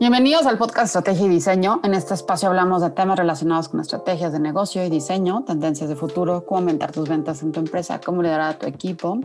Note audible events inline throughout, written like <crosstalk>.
Bienvenidos al podcast Estrategia y Diseño. En este espacio hablamos de temas relacionados con estrategias de negocio y diseño, tendencias de futuro, cómo aumentar tus ventas en tu empresa, cómo liderar a tu equipo.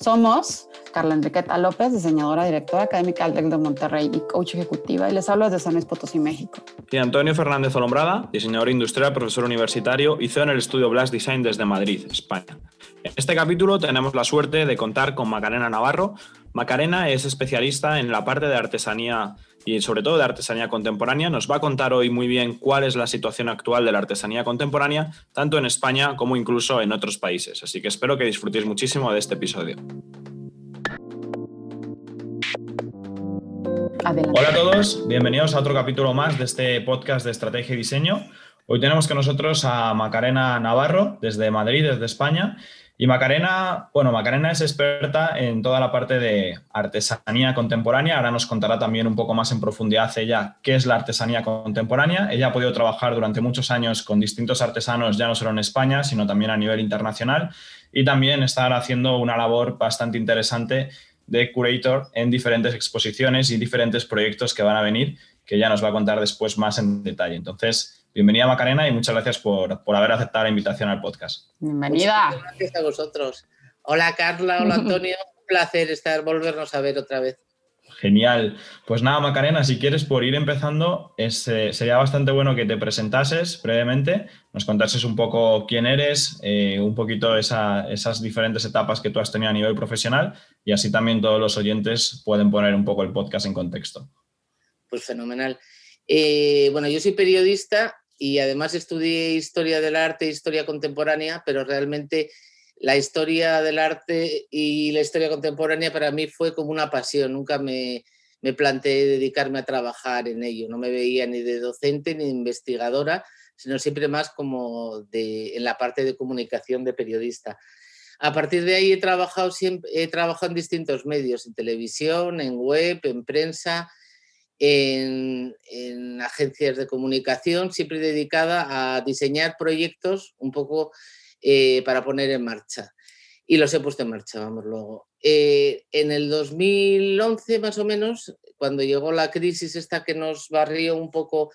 Somos Carla Enriqueta López, diseñadora, directora académica del TEC de Monterrey y coach ejecutiva, y les hablo desde San Luis Potosí, México. Y Antonio Fernández Olombrada, diseñador industrial, profesor universitario y CEO en el estudio Blast Design desde Madrid, España. En este capítulo tenemos la suerte de contar con Macarena Navarro. Macarena es especialista en la parte de artesanía y sobre todo de artesanía contemporánea. Nos va a contar hoy muy bien cuál es la situación actual de la artesanía contemporánea, tanto en España como incluso en otros países. Así que espero que disfrutéis muchísimo de este episodio. Hola a todos, bienvenidos a otro capítulo más de este podcast de estrategia y diseño. Hoy tenemos con nosotros a Macarena Navarro desde Madrid, desde España, y Macarena, bueno, Macarena es experta en toda la parte de artesanía contemporánea. Ahora nos contará también un poco más en profundidad ella qué es la artesanía contemporánea. Ella ha podido trabajar durante muchos años con distintos artesanos, ya no solo en España, sino también a nivel internacional. Y también estar haciendo una labor bastante interesante de curator en diferentes exposiciones y diferentes proyectos que van a venir, que ya nos va a contar después más en detalle. Entonces, Bienvenida Macarena y muchas gracias por, haber aceptado la invitación al podcast. Bienvenida. gracias a vosotros. Hola Carla, hola Antonio, <laughs> un placer estar, volvernos a ver otra vez. Genial. Pues nada, Macarena, si quieres, por ir empezando, eh, sería bastante bueno que te presentases brevemente, nos contases un poco quién eres, eh, un poquito esas diferentes etapas que tú has tenido a nivel profesional y así también todos los oyentes pueden poner un poco el podcast en contexto. Pues fenomenal. Eh, bueno, yo soy periodista y además estudié historia del arte historia contemporánea, pero realmente la historia del arte y la historia contemporánea para mí fue como una pasión, nunca me, me planteé dedicarme a trabajar en ello, no me veía ni de docente ni de investigadora, sino siempre más como de, en la parte de comunicación de periodista. A partir de ahí he trabajado, siempre, he trabajado en distintos medios, en televisión, en web, en prensa, en, agencias de comunicación, siempre dedicada a diseñar proyectos un poco eh, para poner en marcha. Y los he puesto en marcha, vamos luego. Eh, en el 2011 más o menos, cuando llegó la crisis esta que nos barrió un poco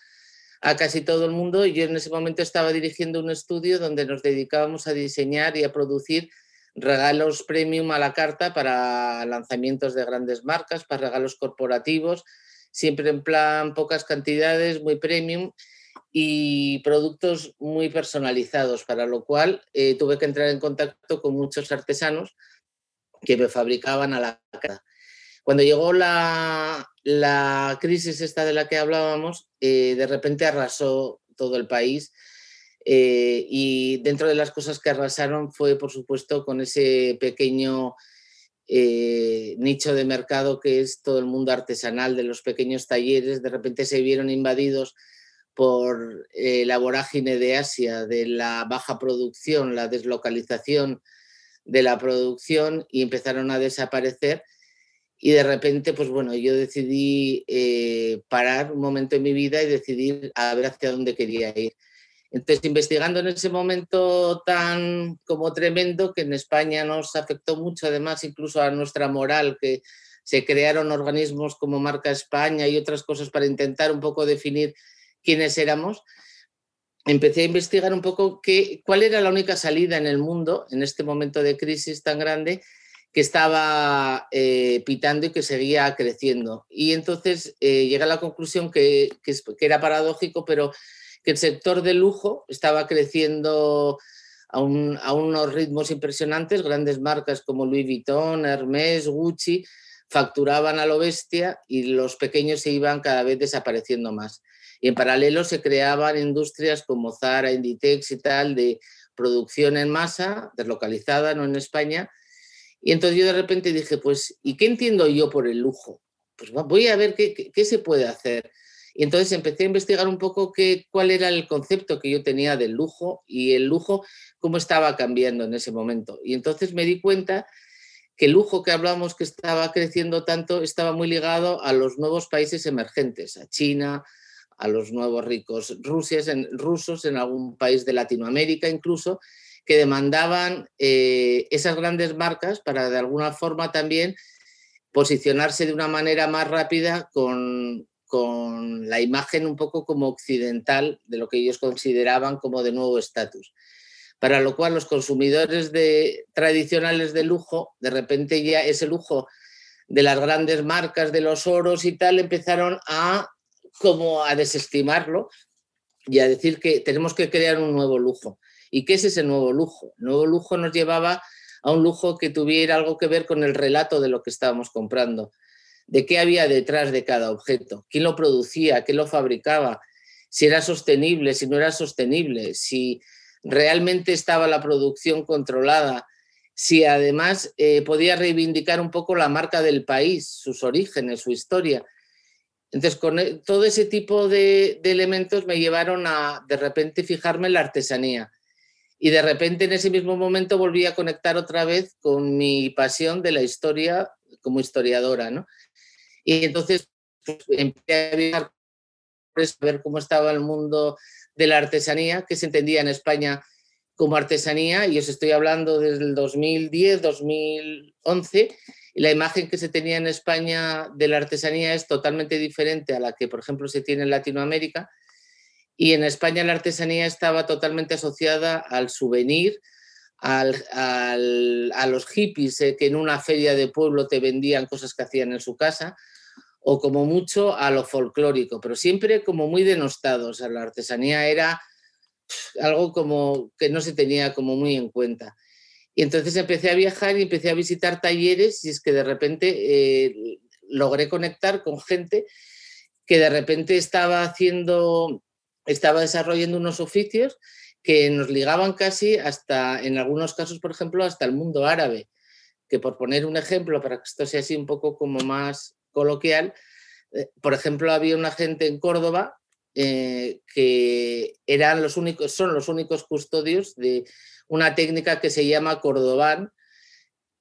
a casi todo el mundo, yo en ese momento estaba dirigiendo un estudio donde nos dedicábamos a diseñar y a producir regalos premium a la carta para lanzamientos de grandes marcas, para regalos corporativos, siempre en plan pocas cantidades, muy premium y productos muy personalizados, para lo cual eh, tuve que entrar en contacto con muchos artesanos que me fabricaban a la cara. Cuando llegó la, crisis esta de la que hablábamos, eh, de repente arrasó todo el país eh, y dentro de las cosas que arrasaron fue, por supuesto, con ese pequeño eh, nicho de mercado que es todo el mundo artesanal de los pequeños talleres, de repente se vieron invadidos por eh, la vorágine de Asia, de la baja producción, la deslocalización de la producción y empezaron a desaparecer. Y de repente, pues bueno, yo decidí eh, parar un momento en mi vida y decidir a ver hacia dónde quería ir. Entonces, investigando en ese momento tan como tremendo que en España nos afectó mucho, además incluso a nuestra moral, que se crearon organismos como Marca España y otras cosas para intentar un poco definir quiénes éramos, empecé a investigar un poco qué, cuál era la única salida en el mundo en este momento de crisis tan grande que estaba eh, pitando y que seguía creciendo. Y entonces eh, llegué a la conclusión que, que, era paradójico, pero que el sector de lujo estaba creciendo a, unos ritmos impresionantes, grandes marcas como Louis Vuitton, Hermès, Gucci, facturaban a lo bestia y los pequeños se iban cada vez desapareciendo más. Y en paralelo se creaban industrias como Zara, Inditex y tal, de producción en masa, deslocalizada, no en España. Y entonces yo de repente dije, pues, ¿y qué entiendo yo por el lujo? Pues voy a ver qué, qué se puede hacer. Y entonces empecé a investigar un poco qué, cuál era el concepto que yo tenía del lujo y el lujo cómo estaba cambiando en ese momento. Y entonces me di cuenta que el lujo que hablamos que estaba creciendo tanto estaba muy ligado a los nuevos países emergentes, a China, a los nuevos ricos rusos en algún país de Latinoamérica incluso, que demandaban eh, esas grandes marcas para de alguna forma también posicionarse de una manera más rápida con, con la imagen un poco como occidental de lo que ellos consideraban como de nuevo estatus. Para lo cual los consumidores de, tradicionales de lujo, de repente ya ese lujo de las grandes marcas, de los oros y tal, empezaron a como a desestimarlo y a decir que tenemos que crear un nuevo lujo. ¿Y qué es ese nuevo lujo? Nuevo lujo nos llevaba a un lujo que tuviera algo que ver con el relato de lo que estábamos comprando, de qué había detrás de cada objeto, quién lo producía, quién lo fabricaba, si era sostenible, si no era sostenible, si realmente estaba la producción controlada, si además eh, podía reivindicar un poco la marca del país, sus orígenes, su historia. Entonces, con e, todo ese tipo de, de elementos me llevaron a de repente fijarme en la artesanía y de repente en ese mismo momento volví a conectar otra vez con mi pasión de la historia como historiadora, ¿no? Y entonces pues, empecé a ver cómo estaba el mundo de la artesanía, que se entendía en España como artesanía, y os estoy hablando desde el 2010, 2011, y la imagen que se tenía en España de la artesanía es totalmente diferente a la que, por ejemplo, se tiene en Latinoamérica, y en España la artesanía estaba totalmente asociada al souvenir, a los hippies eh, que en una feria de pueblo te vendían cosas que hacían en su casa, o como mucho a lo folclórico, pero siempre como muy denostado. O sea, la artesanía era algo como que no se tenía como muy en cuenta. Y entonces empecé a viajar y empecé a visitar talleres y es que de repente eh, logré conectar con gente que de repente estaba haciendo estaba desarrollando unos oficios que nos ligaban casi hasta, en algunos casos, por ejemplo, hasta el mundo árabe, que por poner un ejemplo, para que esto sea así un poco como más coloquial, eh, por ejemplo, había una gente en Córdoba eh, que eran los únicos, son los únicos custodios de una técnica que se llama cordobán,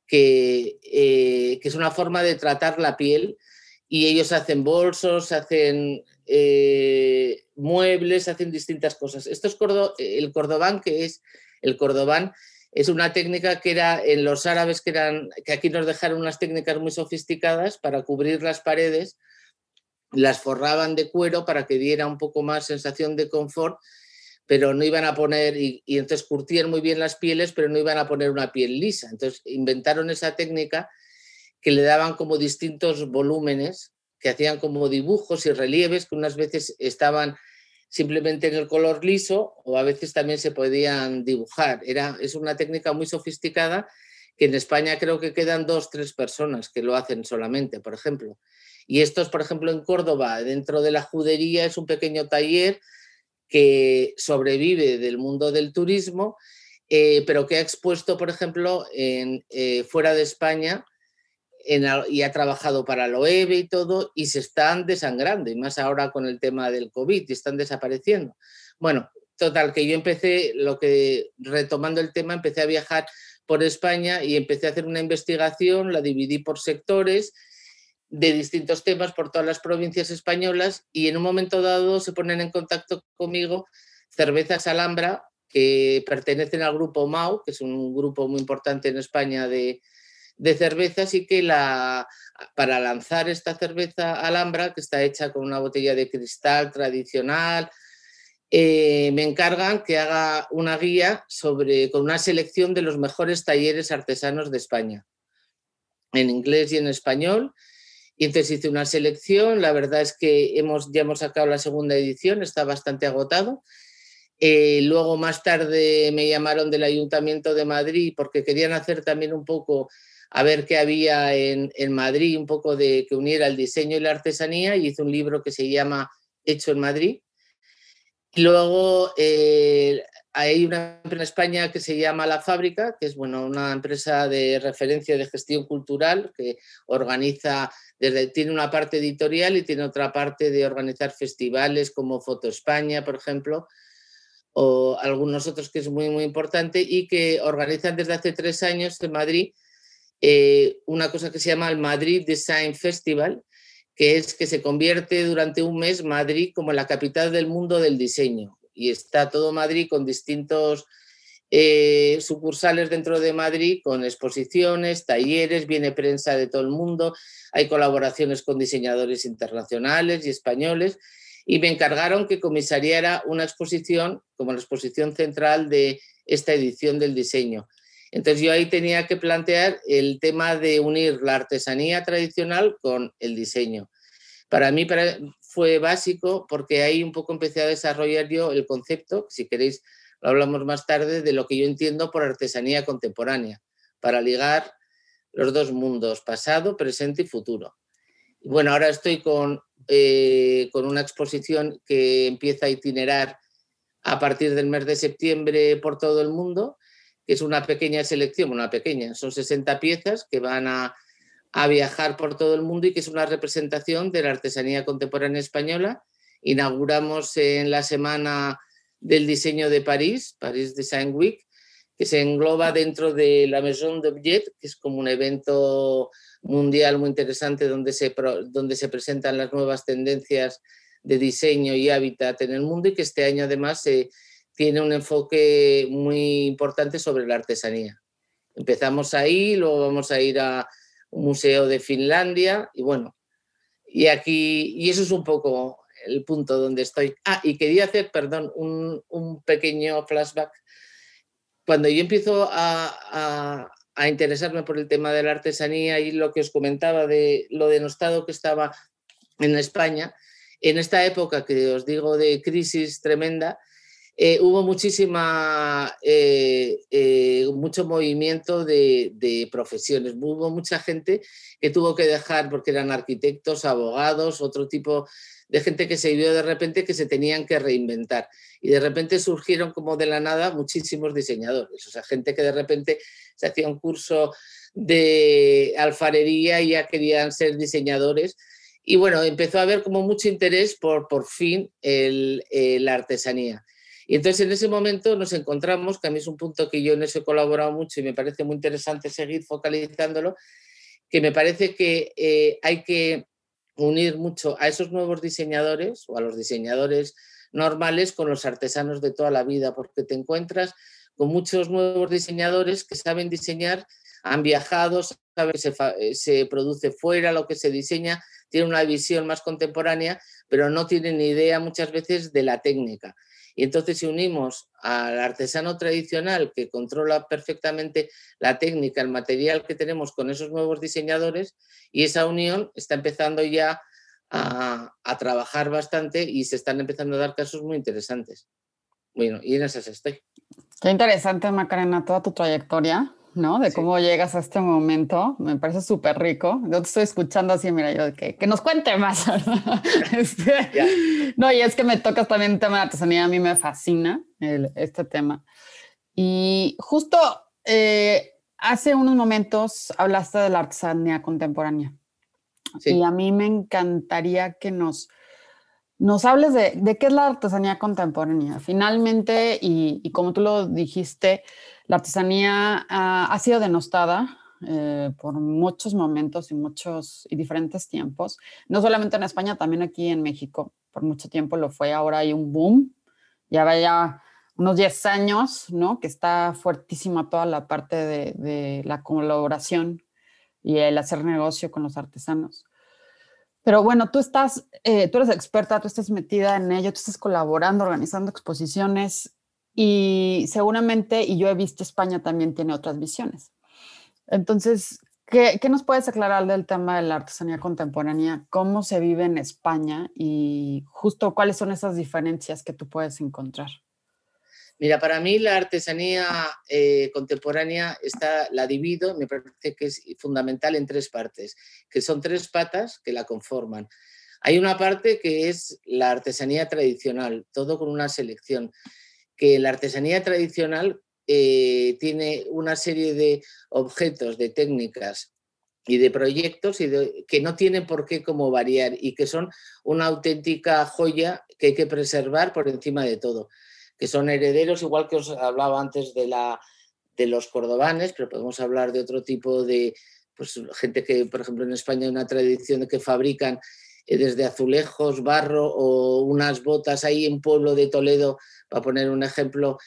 que, eh, es una forma de tratar la piel y ellos hacen bolsos, hacen muebles, hacen distintas cosas. Esto es el cordobán, que es el cordobán, es una técnica que era en los árabes, que, eran, que aquí nos dejaron unas técnicas muy sofisticadas para cubrir las paredes, las forraban de cuero para que diera un poco más sensación de confort, pero no iban a poner, y, y entonces curtían muy bien las pieles, pero no iban a poner una piel lisa. Entonces inventaron esa técnica que le daban como distintos volúmenes que hacían como dibujos y relieves que unas veces estaban simplemente en el color liso o a veces también se podían dibujar. Era, es una técnica muy sofisticada que en España creo que quedan dos, tres personas que lo hacen solamente, por ejemplo. Y esto es, por ejemplo, en Córdoba, dentro de la judería, es un pequeño taller que sobrevive del mundo del turismo, eh, pero que ha expuesto, por ejemplo, en, eh, fuera de España, y ha trabajado para lo EVE y todo, y se están desangrando, y más ahora con el tema del COVID, y están desapareciendo. Bueno, total, que yo empecé, lo que, retomando el tema, empecé a viajar por España y empecé a hacer una investigación, la dividí por sectores de distintos temas por todas las provincias españolas y en un momento dado se ponen en contacto conmigo Cervezas Alhambra, que pertenecen al grupo MAU, que es un grupo muy importante en España de, de cervezas y que la, para lanzar esta cerveza Alhambra, que está hecha con una botella de cristal tradicional, eh, me encargan que haga una guía sobre, con una selección de los mejores talleres artesanos de España, en inglés y en español. Y entonces hice una selección, la verdad es que hemos, ya hemos sacado la segunda edición, está bastante agotado. Eh, luego más tarde me llamaron del Ayuntamiento de Madrid porque querían hacer también un poco a ver qué había en, Madrid, un poco de que uniera el diseño y la artesanía, y hice un libro que se llama Hecho en Madrid. Y luego eh, hay una empresa en España que se llama La Fábrica, que es bueno, una empresa de referencia de gestión cultural que organiza, desde, tiene una parte editorial y tiene otra parte de organizar festivales como Foto España, por ejemplo, o algunos otros que es muy, muy importante y que organizan desde hace tres años en Madrid eh, una cosa que se llama el Madrid Design Festival, que es que se convierte durante un mes Madrid como la capital del mundo del diseño. Y está todo Madrid con distintos eh, sucursales dentro de Madrid con exposiciones, talleres, viene prensa de todo el mundo, hay colaboraciones con diseñadores internacionales y españoles y me encargaron que comisariara una exposición como la exposición central de esta edición del diseño. Entonces yo ahí tenía que plantear el tema de unir la artesanía tradicional con el diseño. Para mí fue básico porque ahí un poco empecé a desarrollar yo el concepto, si queréis lo hablamos más tarde, de lo que yo entiendo por artesanía contemporánea, para ligar los dos mundos, pasado, presente y futuro. Bueno, ahora estoy con, eh, con una exposición que empieza a itinerar a partir del mes de septiembre por todo el mundo, que es una pequeña selección, una pequeña, son 60 piezas que van a, a viajar por todo el mundo y que es una representación de la artesanía contemporánea española. Inauguramos en la semana del diseño de París, Paris Design Week, que se engloba dentro de la Maison d'Objet, que es como un evento mundial muy interesante donde se, donde se presentan las nuevas tendencias de diseño y hábitat en el mundo y que este año además se tiene un enfoque muy importante sobre la artesanía. Empezamos ahí, luego vamos a ir a un museo de Finlandia y bueno, y aquí, y eso es un poco el punto donde estoy. Ah, y quería hacer, perdón, un, un pequeño flashback. Cuando yo empiezo a, a, interesarme por el tema de la artesanía y lo que os comentaba de lo denostado que estaba en España, en esta época que os digo de crisis tremenda, eh, hubo muchísima, eh, eh, movimiento de, profesiones. Hubo mucha gente que tuvo que dejar porque eran arquitectos, abogados, otro tipo de gente que se vio de repente que se tenían que reinventar. Y de repente surgieron como de la nada muchísimos diseñadores, o sea, gente que de repente se hacía un curso de alfarería y ya querían ser diseñadores. Y bueno, empezó a haber como mucho interés por, por fin la artesanía. Y entonces en ese momento nos encontramos, que a mí es un punto que yo en eso he colaborado mucho y me parece muy interesante seguir focalizándolo, que me parece que eh, hay que unir mucho a esos nuevos diseñadores o a los diseñadores normales con los artesanos de toda la vida, porque te encuentras con muchos nuevos diseñadores que saben diseñar, han viajado, saben que se, eh, se produce fuera lo que se diseña, tienen una visión más contemporánea, pero no tienen ni idea muchas veces de la técnica. Y entonces si unimos al artesano tradicional que controla perfectamente la técnica, el material que tenemos con esos nuevos diseñadores, y esa unión está empezando ya a, trabajar bastante y se están empezando a dar casos muy interesantes. Bueno, y en esas estoy. Qué interesante, Macarena, toda tu trayectoria. ¿No? De cómo llegas a este momento. Me parece súper rico. Yo te estoy escuchando así, mira, yo que, que nos cuente más. <laughs> este, no, y es que me tocas también el tema de artesanía. A mí me fascina el, este tema. Y justo eh, hace unos momentos hablaste de la artesanía contemporánea. Y a mí me encantaría que nos, nos hables de, de, qué es la artesanía contemporánea. Finalmente, y, y como tú lo dijiste, la artesanía ha sido denostada eh, por muchos momentos y muchos y diferentes tiempos, no solamente en España, también aquí en México. Por mucho tiempo lo fue, ahora hay un boom. Ya vaya unos 10 años, ¿no? Que está fuertísima toda la parte de, la colaboración y el hacer negocio con los artesanos. Pero bueno, tú estás, eh, tú eres experta, tú estás metida en ello, tú estás colaborando, organizando exposiciones. Y seguramente, y yo he visto España también tiene otras visiones. Entonces, ¿qué, ¿qué, nos puedes aclarar del tema de la artesanía contemporánea? ¿Cómo se vive en España? Y justo cuáles son esas diferencias que tú puedes encontrar. Mira, para mí la artesanía eh, contemporánea está, la divido, me parece que es fundamental en tres partes, que son tres patas que la conforman. Hay una parte que es la artesanía tradicional, todo con una selección que la artesanía tradicional eh, tiene una serie de objetos, de técnicas y de proyectos y que no tienen por qué como variar y que son una auténtica joya que hay que preservar por encima de todo, que son herederos, igual que os hablaba antes de, la, de los cordobanes, pero podemos hablar de otro tipo de pues, gente que, por ejemplo, en España hay una tradición de que fabrican desde azulejos, barro o unas botas ahí en Pueblo de Toledo, para poner un ejemplo,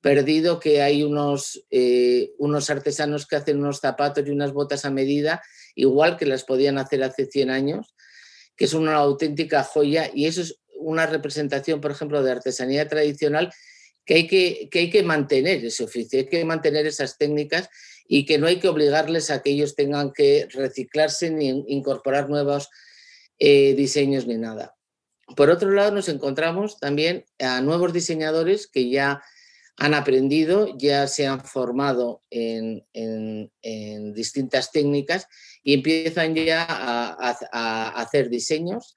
perdido que hay unos, eh, unos artesanos que hacen unos zapatos y unas botas a medida, igual que las podían hacer hace 100 años, que es una auténtica joya. Y eso es una representación, por ejemplo, de artesanía tradicional que hay que, que hay que mantener ese oficio, hay que mantener esas técnicas y que no hay que obligarles a que ellos tengan que reciclarse ni incorporar nuevos eh, diseños ni nada. Por otro lado, nos encontramos también a nuevos diseñadores que ya han aprendido, ya se han formado en, distintas técnicas y empiezan ya a, hacer diseños,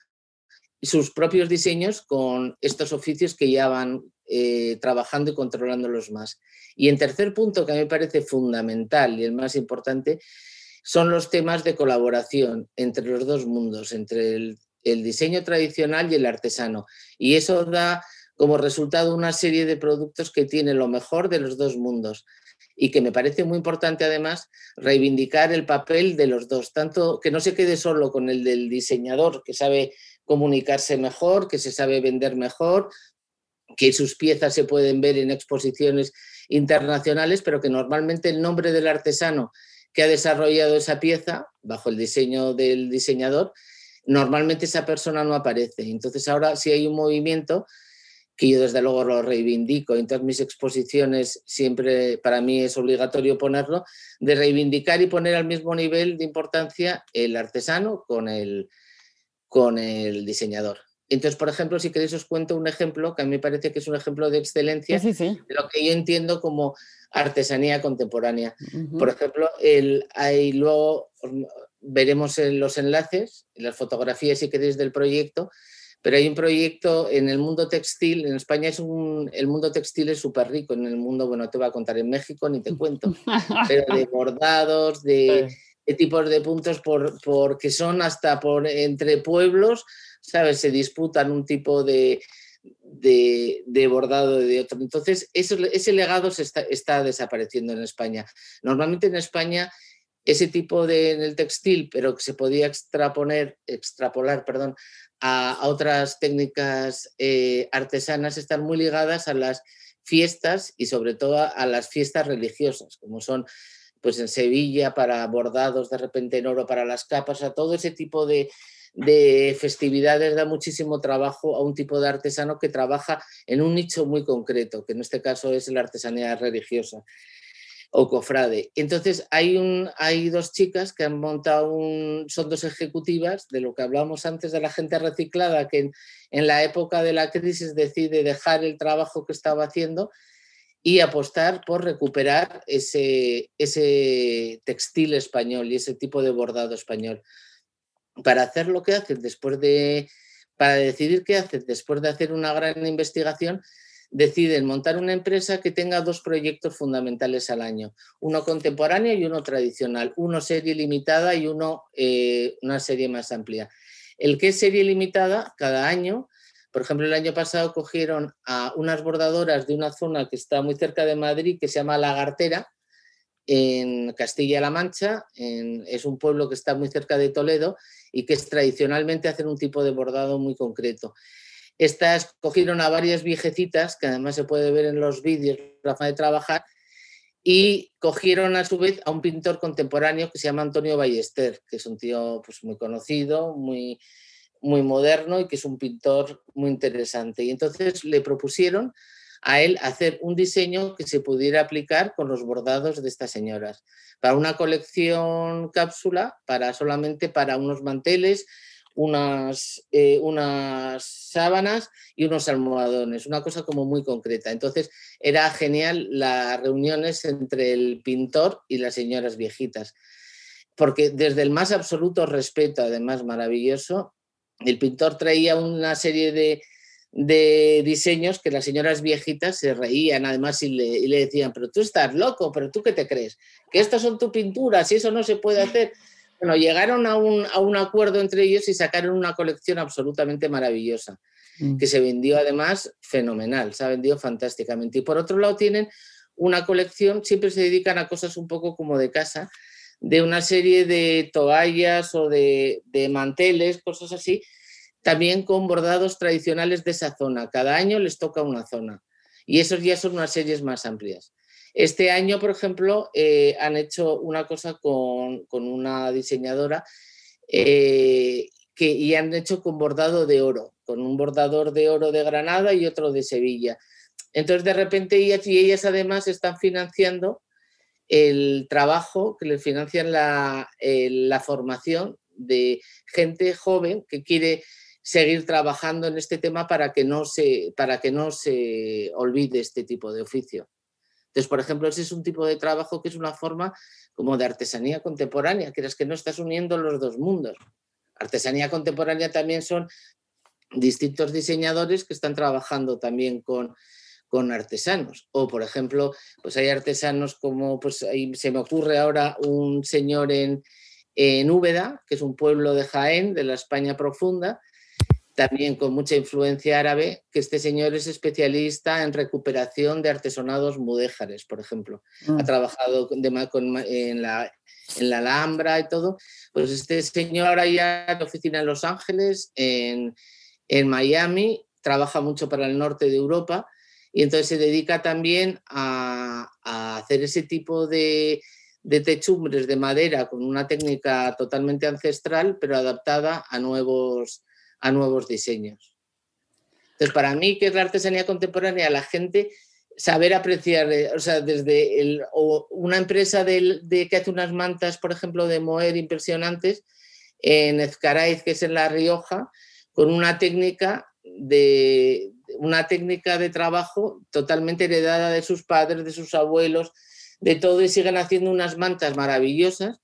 sus propios diseños con estos oficios que ya van eh, trabajando y controlándolos más. Y en tercer punto, que a mí me parece fundamental y el más importante, son los temas de colaboración entre los dos mundos, entre el, diseño tradicional y el artesano. Y eso da como resultado una serie de productos que tienen lo mejor de los dos mundos y que me parece muy importante además reivindicar el papel de los dos, tanto que no se quede solo con el del diseñador que sabe comunicarse mejor, que se sabe vender mejor, que sus piezas se pueden ver en exposiciones internacionales, pero que normalmente el nombre del artesano que ha desarrollado esa pieza bajo el diseño del diseñador, normalmente esa persona no aparece. Entonces ahora sí hay un movimiento que yo desde luego lo reivindico, en todas mis exposiciones siempre para mí es obligatorio ponerlo, de reivindicar y poner al mismo nivel de importancia el artesano con el, con el diseñador. Entonces, por ejemplo, si queréis os cuento un ejemplo que a mí me parece que es un ejemplo de excelencia de lo que yo entiendo como artesanía contemporánea. Por ejemplo, el, ahí luego veremos en los enlaces, en las fotografías si queréis del proyecto, pero hay un proyecto en el mundo textil, en España es un, el mundo textil es súper rico, en el mundo, bueno, te voy a contar en México, ni te cuento, <laughs> pero de bordados, de, tipos de puntos, por, porque son hasta por entre pueblos ¿sabes? Se disputan un tipo de, de, bordado de otro. Entonces, ese legado se está, desapareciendo en España. Normalmente en España ese tipo de en el textil, pero que se podía extraponer, extrapolar perdón, a, otras técnicas eh, artesanas, están muy ligadas a las fiestas y sobre todo a, las fiestas religiosas, como son pues en Sevilla para bordados de repente en oro para las capas, a todo ese tipo de, de festividades da muchísimo trabajo a un tipo de artesano que trabaja en un nicho muy concreto, que en este caso es la artesanía religiosa o cofrade. Entonces hay, un, hay dos chicas que han montado un, son dos ejecutivas de lo que hablamos antes de la gente reciclada que en, la época de la crisis decide dejar el trabajo que estaba haciendo y apostar por recuperar ese, ese textil español y ese tipo de bordado español para hacer lo que hacen después de, para decidir qué hacen después de hacer una gran investigación, deciden montar una empresa que tenga dos proyectos fundamentales al año, uno contemporáneo y uno tradicional, uno serie limitada y uno eh, una serie más amplia. El que es serie limitada, cada año, por ejemplo, el año pasado cogieron a unas bordadoras de una zona que está muy cerca de Madrid, que se llama Lagartera, en Castilla-La Mancha, es un pueblo que está muy cerca de Toledo y que es, tradicionalmente hacen un tipo de bordado muy concreto. Estas cogieron a varias viejecitas, que además se puede ver en los vídeos, la forma de trabajar, y cogieron a su vez a un pintor contemporáneo que se llama Antonio Ballester, que es un tío pues, muy conocido, muy, muy moderno y que es un pintor muy interesante. Y entonces le propusieron a él hacer un diseño que se pudiera aplicar con los bordados de estas señoras. Para una colección cápsula, para solamente para unos manteles, unas, eh, unas sábanas y unos almohadones, una cosa como muy concreta. Entonces era genial las reuniones entre el pintor y las señoras viejitas, porque desde el más absoluto respeto, además maravilloso, el pintor traía una serie de, de diseños que las señoras viejitas se reían además y le, decían, pero tú estás loco, pero tú qué te crees, que estas son tus pinturas y eso no se puede hacer. Bueno, llegaron a un, a un acuerdo entre ellos y sacaron una colección absolutamente maravillosa, mm. que se vendió además fenomenal, se ha vendido fantásticamente. Y por otro lado tienen una colección, siempre se dedican a cosas un poco como de casa, de una serie de toallas o de, de manteles, cosas así, también con bordados tradicionales de esa zona. Cada año les toca una zona. Y esos ya son unas series más amplias. Este año, por ejemplo, eh, han hecho una cosa con, una diseñadora eh, que, y han hecho con bordado de oro, con un bordador de oro de Granada y otro de Sevilla. Entonces, de repente, ellas y ellas además están financiando el trabajo, que les financian la, la formación de gente joven que quiere seguir trabajando en este tema para que no se, para que no se olvide este tipo de oficio. Entonces, por ejemplo, ese es un tipo de trabajo que es una forma como de artesanía contemporánea, que es que no estás uniendo los dos mundos. Artesanía contemporánea también son distintos diseñadores que están trabajando también con, con artesanos. O, por ejemplo, pues hay artesanos como, pues se me ocurre ahora un señor en, en Úbeda, que es un pueblo de Jaén, de la España profunda, también con mucha influencia árabe, que este señor es especialista en recuperación de artesonados mudéjares, por ejemplo. Ha mm. trabajado en, la, en la Alhambra y todo. Pues este señor ahora ya en oficina en Los Ángeles, en, Miami, trabaja mucho para el norte de Europa y entonces se dedica también a, hacer ese tipo de, de techumbres de madera con una técnica totalmente ancestral, pero adaptada a nuevos, a nuevos diseños. Entonces, para mí, que es la artesanía contemporánea, la gente saber apreciar, eh, o sea, desde el, una empresa de, que hace unas mantas, por ejemplo, de moer impresionantes, en Ezcaraiz, que es en La Rioja, con una técnica de una técnica de trabajo totalmente heredada de sus padres, de sus abuelos, de todo, y siguen haciendo unas mantas maravillosas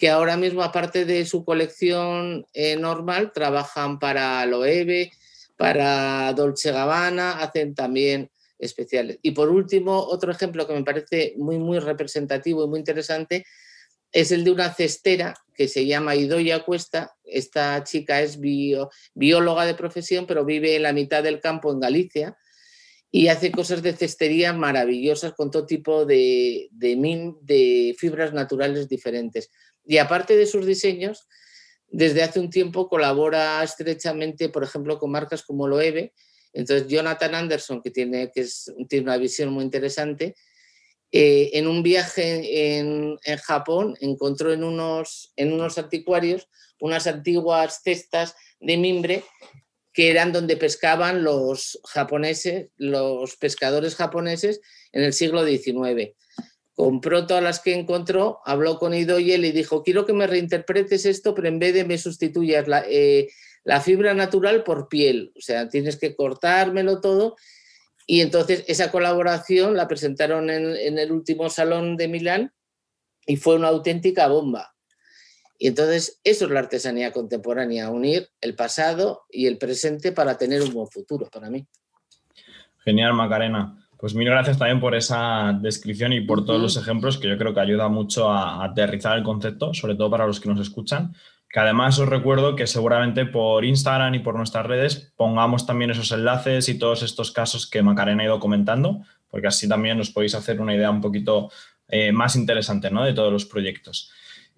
que ahora mismo, aparte de su colección eh, normal, trabajan para Loewe, para Dolce Gabbana, hacen también especiales. Y por último, otro ejemplo que me parece muy, muy representativo y muy interesante es el de una cestera que se llama Idoya Cuesta. Esta chica es bióloga de profesión, pero vive en la mitad del campo en Galicia y hace cosas de cestería maravillosas con todo tipo de, fibras naturales diferentes. Y aparte de sus diseños, desde hace un tiempo colabora estrechamente, por ejemplo, con marcas como Loewe. Entonces, Jonathan Anderson, que tiene, que tiene una visión muy interesante, eh, en un viaje en, Japón encontró en unos, en unos anticuarios unas antiguas cestas de mimbre que eran donde pescaban los japoneses, los pescadores japoneses en el siglo XIX compró todas las que encontró, habló con Idoye y le dijo, quiero que me reinterpretes esto, pero en vez de me sustituyas la, eh, fibra natural por piel, o sea, tienes que cortármelo todo. Y entonces esa colaboración la presentaron en, el último salón de Milán y fue una auténtica bomba. Y entonces eso es la artesanía contemporánea, unir el pasado y el presente para tener un buen futuro para mí. Genial, Macarena. Pues mil gracias también por esa descripción y por todos los ejemplos que yo creo que ayuda mucho a, aterrizar el concepto, sobre todo para los que nos escuchan. Que además os recuerdo que seguramente por Instagram y por nuestras redes pongamos también esos enlaces y todos estos casos que Macarena ha ido comentando, porque así también os podéis hacer una idea un poquito eh, más interesante ¿no? de todos los proyectos.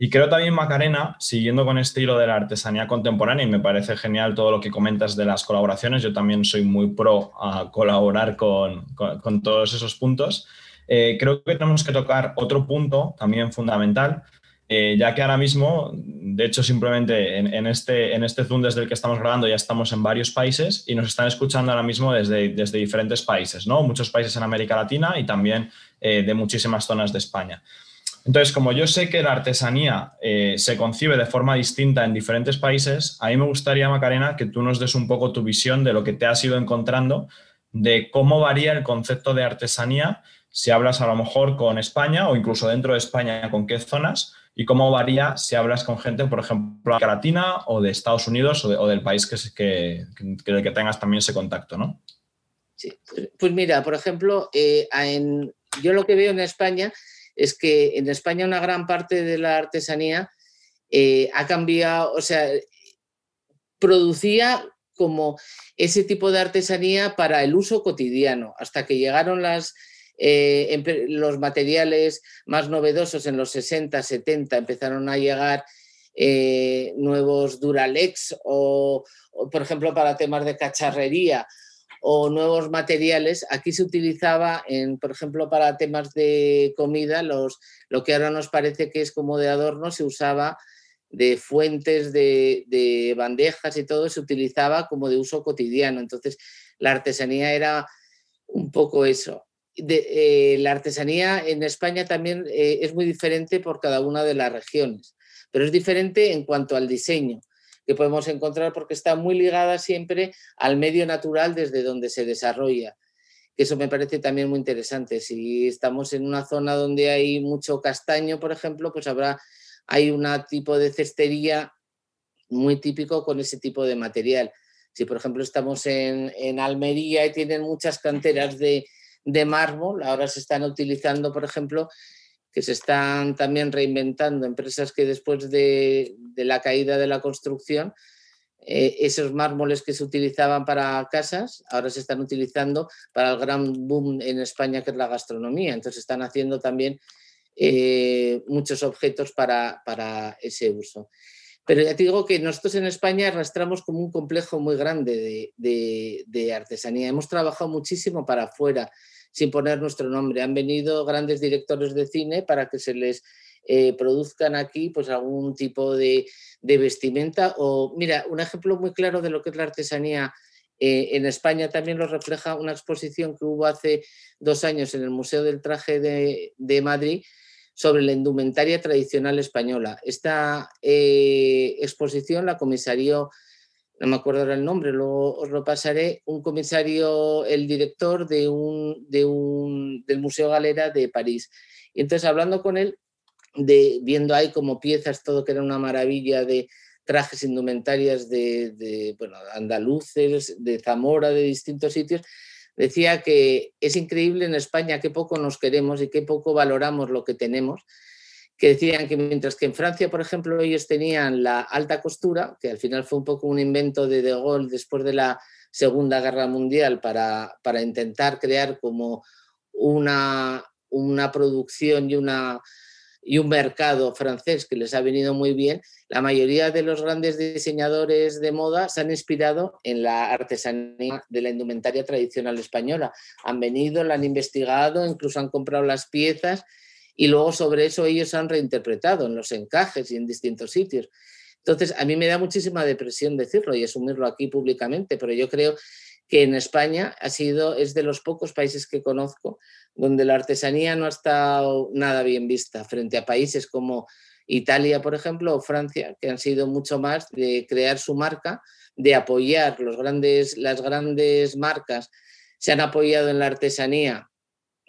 Y creo también, Macarena, siguiendo con este hilo de la artesanía contemporánea, y me parece genial todo lo que comentas de las colaboraciones, yo también soy muy pro a colaborar con, todos esos puntos, eh, creo que tenemos que tocar otro punto también fundamental, eh, ya que ahora mismo, de hecho, simplemente en, este, en este Zoom desde el que estamos grabando ya estamos en varios países y nos están escuchando ahora mismo desde, desde diferentes países, ¿no? Muchos países en América Latina y también eh, de muchísimas zonas de España. Entonces, como yo sé que la artesanía eh, se concibe de forma distinta en diferentes países, a mí me gustaría, Macarena, que tú nos des un poco tu visión de lo que te has ido encontrando, de cómo varía el concepto de artesanía, si hablas a lo mejor con España o incluso dentro de España, con qué zonas, y cómo varía si hablas con gente, por ejemplo, de Latina o de Estados Unidos o, del país que, que, que, que, tengas también ese contacto, ¿no? Sí, pues mira, por ejemplo, eh, yo lo que veo en España es que en España una gran parte de la artesanía eh, ha cambiado, o sea, producía como ese tipo de artesanía para el uso cotidiano, hasta que llegaron eh, los materiales más novedosos en los 60, 70, empezaron a llegar eh, nuevos Duralex o, por ejemplo, para temas de cacharrería o nuevos materiales. Aquí se utilizaba, en, por ejemplo, para temas de comida, los, lo que ahora nos parece que es como de adorno, se usaba de fuentes, de, bandejas y todo, se utilizaba como de uso cotidiano. Entonces, la artesanía era un poco eso. De, eh, la artesanía en España también eh, es muy diferente por cada una de las regiones, pero es diferente en cuanto al diseño que podemos encontrar porque está muy ligada siempre al medio natural desde donde se desarrolla. Eso me parece también muy interesante. Si estamos en una zona donde hay mucho castaño, por ejemplo, pues habrá hay un tipo de cestería muy típico con ese tipo de material. Si, por ejemplo, estamos en, Almería y tienen muchas canteras de, de mármol, ahora se están utilizando, por ejemplo, que se están también reinventando, empresas que después de, la caída de la construcción, eh, esos mármoles que se utilizaban para casas, ahora se están utilizando para el gran boom en España que es la gastronomía. Entonces están haciendo también eh, muchos objetos para, ese uso. Pero ya te digo que nosotros en España arrastramos como un complejo muy grande de, de artesanía. Hemos trabajado muchísimo para afuera sin poner nuestro nombre. Han venido grandes directores de cine para que se les eh, produzcan aquí pues algún tipo de, vestimenta. O mira, un ejemplo muy claro de lo que es la artesanía eh, en España también lo refleja una exposición que hubo hace dos años en el Museo del Traje de, Madrid sobre la indumentaria tradicional española. Esta eh, exposición la comisarió no me acuerdo ahora el nombre, lo, os lo pasaré, un comisario, el director de un, de un, del Museo Galera de París. Y entonces hablando con él, de, viendo ahí como piezas, todo que era una maravilla de trajes indumentarias de, de bueno, andaluces, de Zamora, de distintos sitios, decía que es increíble en España qué poco nos queremos y qué poco valoramos lo que tenemos que decían que mientras que en Francia, por ejemplo, ellos tenían la alta costura, que al final fue un poco un invento de De Gaulle después de la Segunda Guerra Mundial para, para intentar crear como una, una producción y, una, y un mercado francés que les ha venido muy bien, la mayoría de los grandes diseñadores de moda se han inspirado en la artesanía de la indumentaria tradicional española. Han venido, la han investigado, incluso han comprado las piezas y luego sobre eso ellos han reinterpretado en los encajes y en distintos sitios. Entonces, a mí me da muchísima depresión decirlo y asumirlo aquí públicamente, pero yo creo que en España ha sido, es de los pocos países que conozco donde la artesanía no ha estado nada bien vista frente a países como Italia, por ejemplo, o Francia, que han sido mucho más de crear su marca, de apoyar los grandes, las grandes marcas, se han apoyado en la artesanía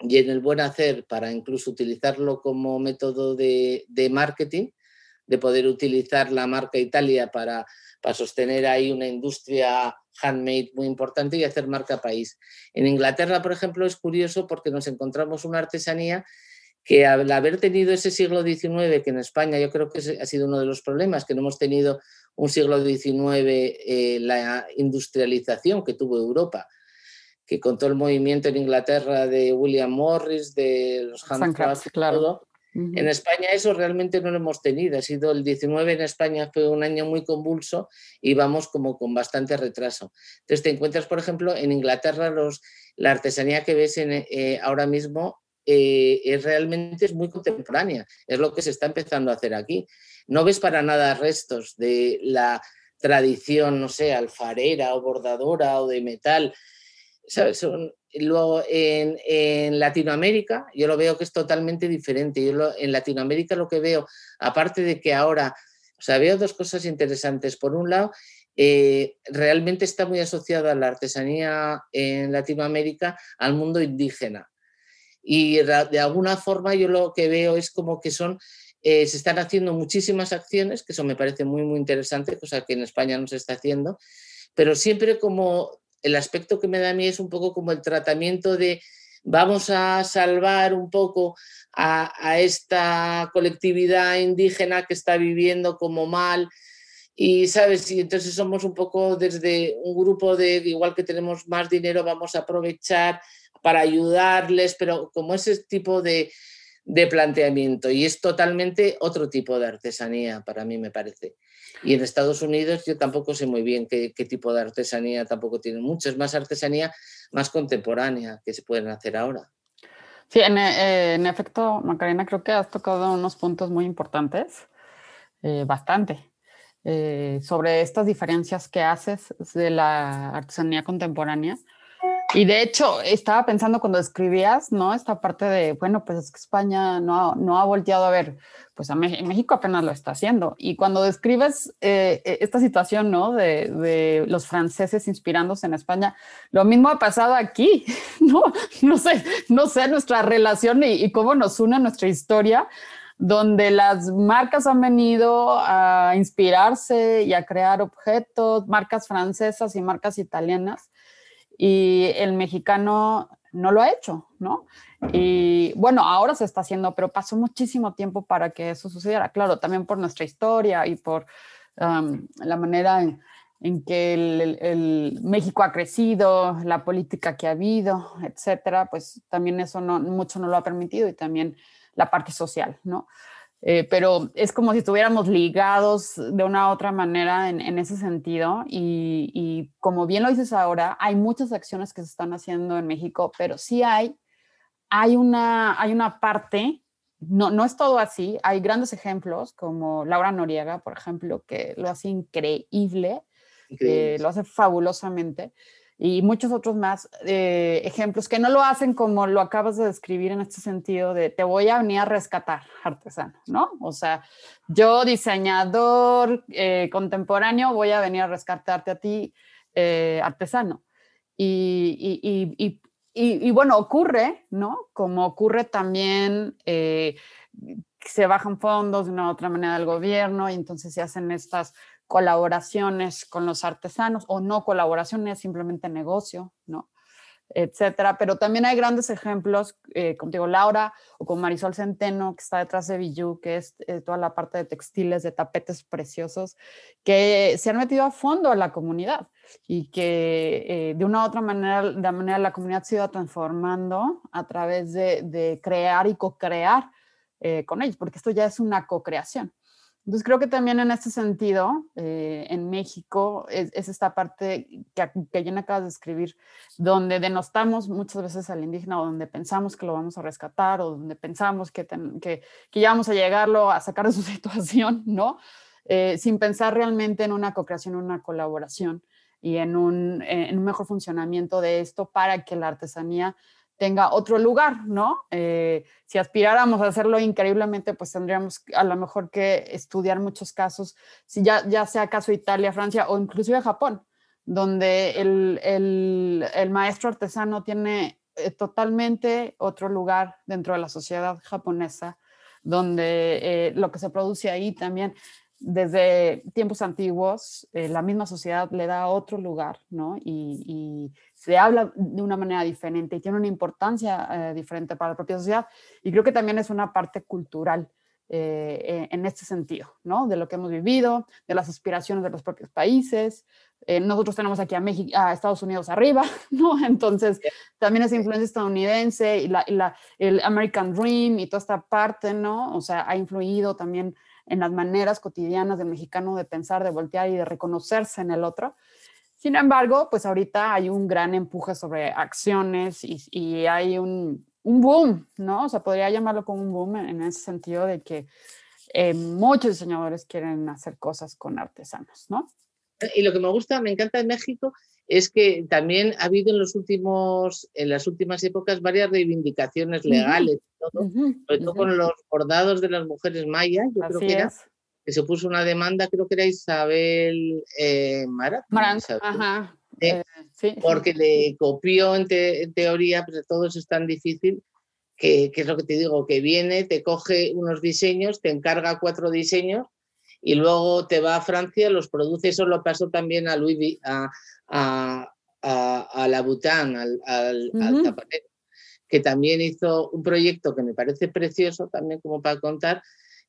y en el buen hacer para incluso utilizarlo como método de, marketing, de poder utilizar la marca Italia para, para, sostener ahí una industria handmade muy importante y hacer marca país. En Inglaterra, por ejemplo, es curioso porque nos encontramos una artesanía que al haber tenido ese siglo XIX, que en España yo creo que ha sido uno de los problemas, que no hemos tenido un siglo XIX eh, la industrialización que tuvo Europa, que con todo el movimiento en Inglaterra de William Morris, de los handcrafts, claro. En España eso realmente no lo hemos tenido. Ha sido el 19 en España fue un año muy convulso y vamos como con bastante retraso. Entonces te encuentras, por ejemplo, en Inglaterra los, la artesanía que ves en, eh, ahora mismo eh, es realmente es muy contemporánea. Es lo que se está empezando a hacer aquí. No ves para nada restos de la tradición, no sé, alfarera o bordadora o de metal luego en, Latinoamérica yo lo veo que es totalmente diferente. Yo en Latinoamérica lo que veo, aparte de que ahora, o sea, veo dos cosas interesantes. Por un lado, eh, realmente está muy asociada la artesanía en Latinoamérica al mundo indígena. Y de alguna forma yo lo que veo es como que son, eh, se están haciendo muchísimas acciones, que eso me parece muy, muy interesante, cosa que en España no se está haciendo, pero siempre como el aspecto que me da a mí es un poco como el tratamiento de vamos a salvar un poco a, esta colectividad indígena que está viviendo como mal. Y, ¿sabes? Y entonces somos un poco desde un grupo de, igual que tenemos más dinero, vamos a aprovechar para ayudarles, pero como ese tipo de, de planteamiento y es totalmente otro tipo de artesanía para mí me parece. Y en Estados Unidos yo tampoco sé muy bien qué, tipo de artesanía tampoco tienen mucho, es más artesanía más contemporánea que se pueden hacer ahora. Sí, en, eh, efecto, Macarena, creo que has tocado unos puntos muy importantes, eh, bastante, eh, sobre estas diferencias que haces de la artesanía contemporánea y de hecho, estaba pensando cuando escribías, ¿no? Esta parte de, bueno, pues es que España no, no ha volteado a ver, pues a México apenas lo está haciendo. Y cuando describes eh, e, esta situación, ¿no? De, de, los franceses inspirándose en España, lo mismo ha pasado aquí, <laughs> ¿no? No sé, no sé nuestra relación y, y cómo nos une nuestra historia donde las marcas han venido a inspirarse y a crear objetos, marcas francesas y marcas italianas, y el mexicano no lo ha hecho, ¿no? Y bueno, ahora se está haciendo, pero pasó muchísimo tiempo para que eso sucediera. Claro, también por nuestra historia y por um, la manera en, que el, México ha crecido, la política que ha habido, etcétera, pues también eso no, mucho no lo ha permitido y también la parte social, ¿no? Eh, pero es como si estuviéramos ligados de una u otra manera en, ese sentido. Y, como bien lo dices ahora, hay muchas acciones que se están haciendo en México, pero sí hay, hay, una, hay una parte, no, no es todo así, hay grandes ejemplos como Laura Noriega, por ejemplo, que lo hace increíble, increíble. lo hace fabulosamente y muchos otros más eh, ejemplos que no lo hacen como lo acabas de describir en este sentido de te voy a venir a rescatar artesano, ¿no? O sea, yo diseñador eh, contemporáneo voy a venir a rescatarte a ti eh, artesano. Y, y, y, y, bueno, ocurre, ¿no? Como ocurre también se bajan fondos de una u otra manera del gobierno y entonces se hacen estas colaboraciones con los artesanos o no colaboraciones, simplemente negocio, ¿no? etcétera. Pero también hay grandes ejemplos, eh, como digo, Laura o con Marisol Centeno, que está detrás de Bijou, que es eh, toda la parte de textiles, de tapetes preciosos, que se han metido a fondo a la comunidad y que eh, de una u otra manera, de manera la comunidad se ha ido transformando a través de, de crear y co-crear con ellos, porque esto ya es una co-creación. Entonces creo que también en este sentido, eh, en México, es, esta parte que, que ya acabas de escribir, donde denostamos muchas veces al indígena o donde pensamos que lo vamos a rescatar o donde pensamos que, que, que, ya vamos a llegarlo a sacar de su <laughs> situación, ¿no? Eh, sin pensar realmente en una co-creación, una colaboración y en un, en un mejor funcionamiento de esto para que la artesanía tenga otro lugar, ¿no? Eh, si aspiráramos a hacerlo increíblemente, pues tendríamos a lo mejor que estudiar muchos casos, si ya, ya sea caso Italia, Francia o inclusive Japón, donde el, el, el maestro artesano tiene eh, totalmente otro lugar dentro de la sociedad japonesa, donde eh, lo que se produce ahí también desde tiempos antiguos, la misma sociedad le da otro lugar, ¿no? y, se habla de una manera diferente y tiene una importancia eh, diferente para la propia sociedad. Y creo que también es una parte cultural eh, en este sentido, ¿no? De lo que hemos vivido, de las aspiraciones de los propios países. Eh, nosotros tenemos aquí a, México, a Estados Unidos arriba, <laughs> ¿no? Entonces, también esa influencia estadounidense y, la, y la, el American Dream y toda esta parte, ¿no? O sea, ha influido también en las maneras cotidianas del mexicano de pensar, de voltear y de reconocerse en el otro. Sin embargo, pues ahorita hay un gran empuje sobre acciones y, hay un, boom, ¿no? O sea, podría llamarlo como un boom en, ese sentido de que eh, muchos diseñadores quieren hacer cosas con artesanos, ¿no? Y lo que me gusta, me encanta de México, es que también ha habido en los últimos, en las últimas épocas varias reivindicaciones legales, sobre todo con los bordados de las mujeres mayas, yo creo que era, que se puso una demanda, creo que era Isabel eh, Marat. ajá. Eh, sí, porque le copió en, teoría, pues todo eso es tan difícil, que, es lo que te digo, que viene, te coge unos diseños, te encarga cuatro diseños y luego te va a Francia, los produce, eso lo pasó también a Louis, a, a, a, la Bután, al, al, zapatero, que también hizo un proyecto que me parece precioso también como para contar,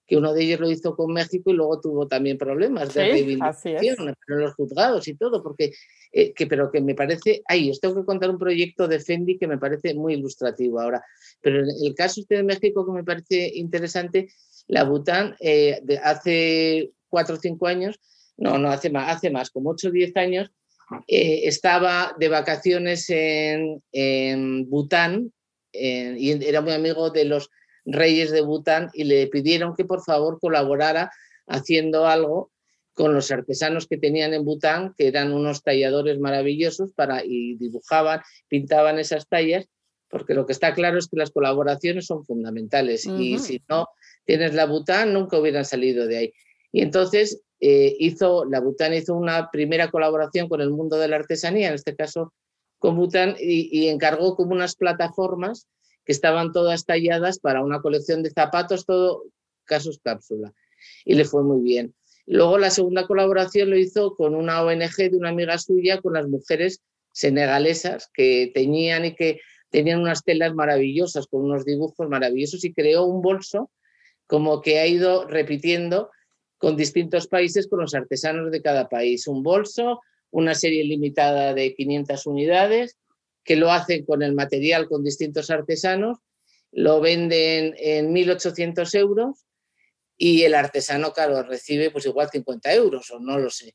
que uno de ellos lo hizo con México y luego tuvo también problemas de reivindicación en los juzgados y todo, porque, eh, que, pero que me parece, ahí os tengo que contar un proyecto de Fendi que me parece muy ilustrativo ahora, pero en el caso este de México que me parece interesante, la Bután eh, de hace cuatro o cinco años, no, no hace más, hace más, como ocho o diez años, eh, estaba de vacaciones en, en Bután y era muy amigo de los reyes de Bután y le pidieron que por favor colaborara haciendo algo con los artesanos que tenían en Bután, que eran unos talladores maravillosos para, y dibujaban, pintaban esas tallas, porque lo que está claro es que las colaboraciones son fundamentales y si no tienes la Bután nunca hubieran salido de ahí. Y entonces eh, hizo, la Bután hizo una primera colaboración con el mundo de la artesanía, en este caso con Bután, y encargó como unas plataformas que estaban todas talladas para una colección de zapatos, todo casos cápsula. Y le fue muy bien. Luego la segunda colaboración lo hizo con una ONG de una amiga suya, con las mujeres senegalesas que teñían y que tenían unas telas maravillosas, con unos dibujos maravillosos y creó un bolso como que ha ido repitiendo con distintos países, con los artesanos de cada país. Un bolso, una serie limitada de 500 unidades que lo hacen con el material con distintos artesanos, lo venden en 1.800 euros y el artesano, claro, recibe pues igual 50 euros o no lo sé.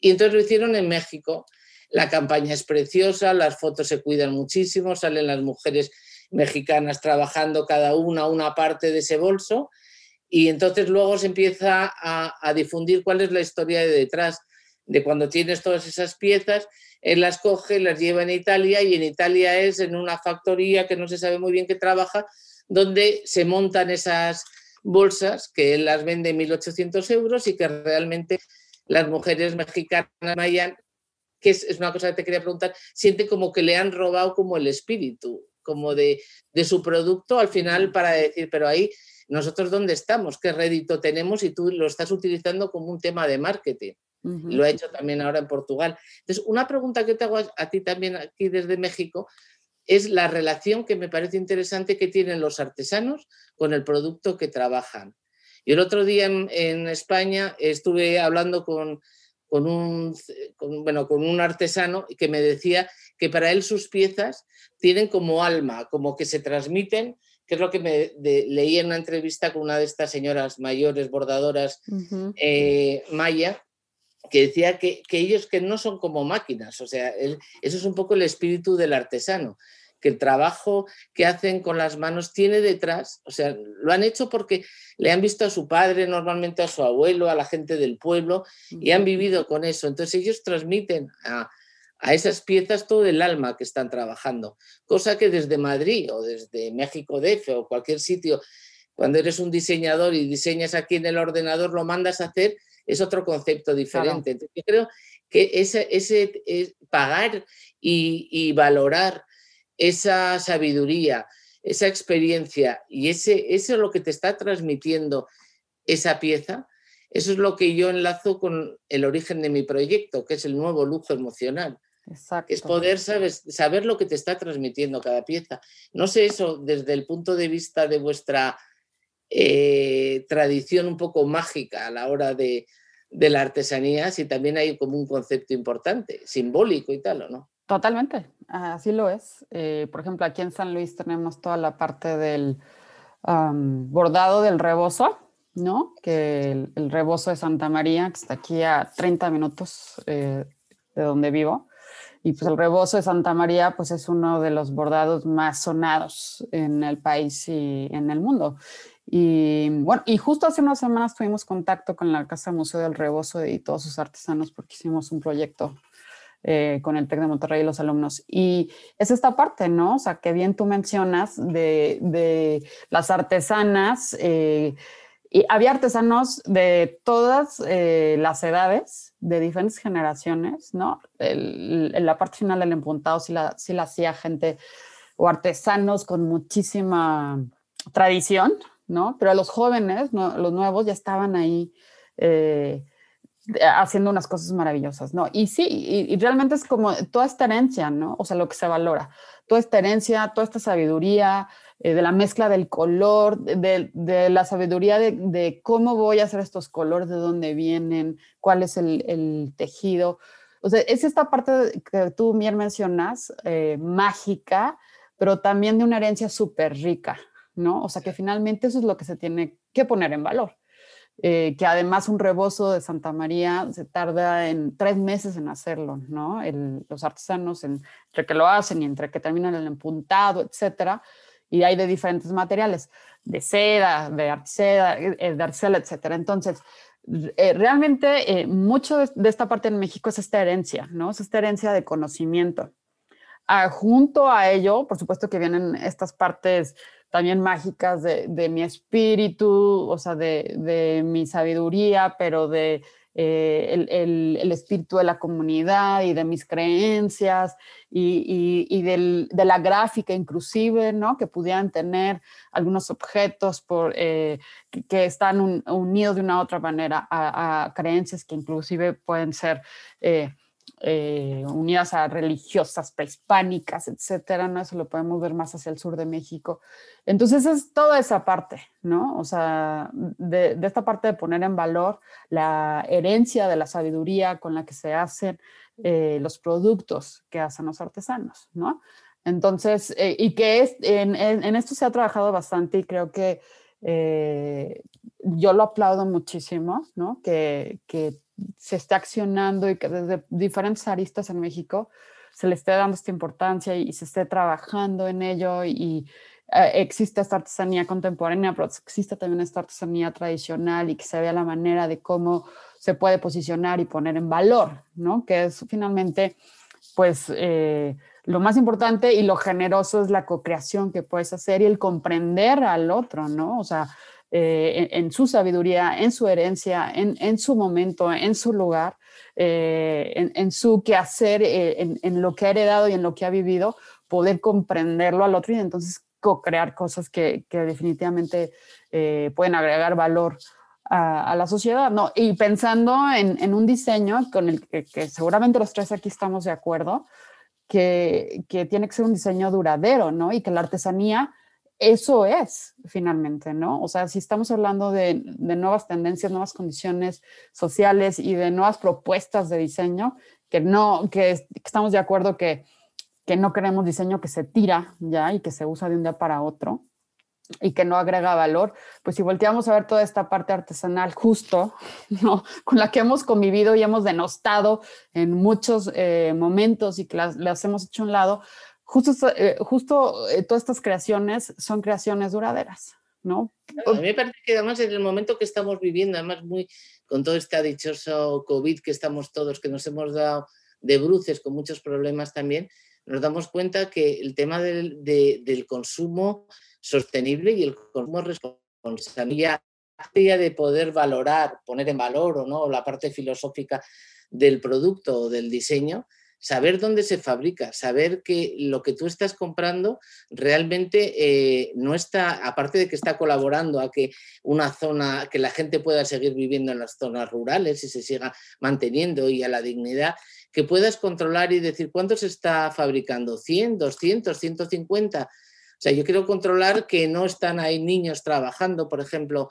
Y entonces lo hicieron en México. La campaña es preciosa, las fotos se cuidan muchísimo, salen las mujeres mexicanas trabajando cada una una parte de ese bolso y entonces luego se empieza a, a difundir cuál es la historia de detrás de cuando tienes todas esas piezas él las coge, las lleva en Italia y en Italia es en una factoría que no se sabe muy bien qué trabaja, donde se montan esas bolsas que él las vende en 1.800 euros y que realmente las mujeres mexicanas mayan, que es, una cosa que te quería preguntar, siente como que le han robado como el espíritu, como de, de su producto al final para decir, pero ahí nosotros dónde estamos, qué rédito tenemos y tú lo estás utilizando como un tema de marketing. Lo ha hecho también ahora en Portugal. Entonces, una pregunta que te hago a, ti también aquí desde México es la relación que me parece interesante que tienen los artesanos con el producto que trabajan. Y el otro día en, España estuve hablando con, con un, bueno, con un artesano que me decía que para él sus piezas tienen como alma, como que se transmiten, que es lo que me leí en una entrevista con una de estas señoras mayores bordadoras eh, maya, que decía que, ellos que no son como máquinas, o sea, eso es un poco el espíritu del artesano, que el trabajo que hacen con las manos tiene detrás, o sea, lo han hecho porque le han visto a su padre, normalmente a su abuelo, a la gente del pueblo, y han vivido con eso. Entonces ellos transmiten a, a esas piezas todo el alma que están trabajando, cosa que desde Madrid o desde México DF o cualquier sitio, cuando eres un diseñador y diseñas aquí en el ordenador, lo mandas a hacer es otro concepto diferente. yo creo que ese, ese pagar y, valorar esa sabiduría, esa experiencia y ese, eso es lo que te está transmitiendo esa pieza, eso es lo que yo enlazo con el origen de mi proyecto, que es el nuevo lujo emocional. Exacto. Es poder saber lo que te está transmitiendo cada pieza. No sé eso desde el punto de vista de vuestra eh, tradición un poco mágica a la hora de, la artesanía, si también hay como un concepto importante, simbólico y tal, ¿o no? Totalmente, así lo es. Eh, por ejemplo, aquí en San Luis tenemos toda la parte del bordado del rebozo, ¿no? Que el, rebozo de Santa María, que está aquí a 30 minutos eh, de donde vivo. Y pues el rebozo de Santa María, pues es uno de los bordados más sonados en el país y en el mundo. Y bueno, y justo hace unas semanas tuvimos contacto con la Casa Museo del Rebozo y todos sus artesanos porque hicimos un proyecto eh, con el TEC de Monterrey y los alumnos. Y es esta parte, ¿no? O sea, que bien tú mencionas de, de las artesanas. Eh, y había artesanos de todas eh, las edades, de diferentes generaciones, ¿no? en la parte final del empuntado sí la, sí la hacía gente o artesanos con muchísima tradición, ¿no? Pero los jóvenes, los nuevos, ya estaban ahí eh, haciendo unas cosas maravillosas, ¿no? Y sí, y, realmente es como toda esta herencia, ¿no? O sea, lo que se valora, toda esta herencia, toda esta sabiduría, eh, de la mezcla del color, de, la sabiduría de, cómo voy a hacer estos colores, de dónde vienen, cuál es el, tejido. O sea, es esta parte que tú bien mencionas, eh, mágica, pero también de una herencia súper rica, ¿no? O sea, que finalmente eso es lo que se tiene que poner en valor. Eh, que además un rebozo de Santa María se tarda en tres meses en hacerlo, ¿no? los artesanos, entre que lo hacen y entre que terminan el empuntado, etcétera, y hay de diferentes materiales, de seda, de arceda, eh, de arcela, etcétera. Entonces, eh, realmente mucho de, esta parte en México es esta herencia, ¿no? Es esta herencia de conocimiento. Ah, junto a ello, por supuesto que vienen estas partes también mágicas de, mi espíritu, o sea, de, mi sabiduría, pero de eh, el, espíritu de la comunidad y de mis creencias y, de la gráfica inclusive, ¿no? Que pudieran tener algunos objetos por, eh, que, están unidos de una u otra manera a, creencias que inclusive pueden ser... Eh, eh, unidas a religiosas prehispánicas, etcétera, ¿no? Eso lo podemos ver más hacia el sur de México. Entonces es toda esa parte, ¿no? O sea, de, esta parte de poner en valor la herencia de la sabiduría con la que se hacen eh, los productos que hacen los artesanos, ¿no? Entonces, eh, y que es, en, esto se ha trabajado bastante y creo que yo lo aplaudo muchísimo, ¿no? Que, se está accionando y que desde diferentes aristas en México se le esté dando esta importancia y, se esté trabajando en ello y, eh, existe esta artesanía contemporánea, pero existe también esta artesanía tradicional y que se vea la manera de cómo se puede posicionar y poner en valor, ¿no? Que es finalmente, pues, eh, lo más importante y lo generoso es la co-creación que puedes hacer y el comprender al otro, ¿no? O sea, eh, en, su sabiduría, en su herencia, en, su momento, en su lugar, eh, en, su quehacer, eh, en, lo que ha heredado y en lo que ha vivido, poder comprenderlo al otro y entonces co-crear cosas que, definitivamente pueden agregar valor a, la sociedad, ¿no? Y pensando en, un diseño con el que, seguramente los tres aquí estamos de acuerdo, que, que tiene que ser un diseño duradero, ¿no? Y que la artesanía eso es finalmente, ¿no? O sea, si estamos hablando de, nuevas tendencias, nuevas condiciones sociales y de nuevas propuestas de diseño, que no, que, estamos de acuerdo que, que, no queremos diseño que se tira ya y que se usa de un día para otro y que no agrega valor, pues si volteamos a ver toda esta parte artesanal justo, <laughs> ¿no? Con la que hemos convivido y hemos denostado en muchos eh, momentos y que las, hemos hecho a un lado, justo, eh, justo eh, todas estas creaciones son creaciones duraderas, ¿no? a mí me parece que además en el momento que estamos viviendo, además muy con todo este dichoso COVID que estamos todos, que nos hemos dado de bruces con muchos problemas también, nos damos cuenta que el tema del, del consumo sostenible y el consumo responsable de poder valorar, poner en valor o no la parte filosófica del producto o del diseño, saber dónde se fabrica, saber que lo que tú estás comprando realmente eh, no está, aparte de que está colaborando a que una zona, que la gente pueda seguir viviendo en las zonas rurales y se siga manteniendo y a la dignidad, que puedas controlar y decir cuánto se está fabricando, 100, 200, 150. O sea, yo quiero controlar que no están ahí niños trabajando, por ejemplo,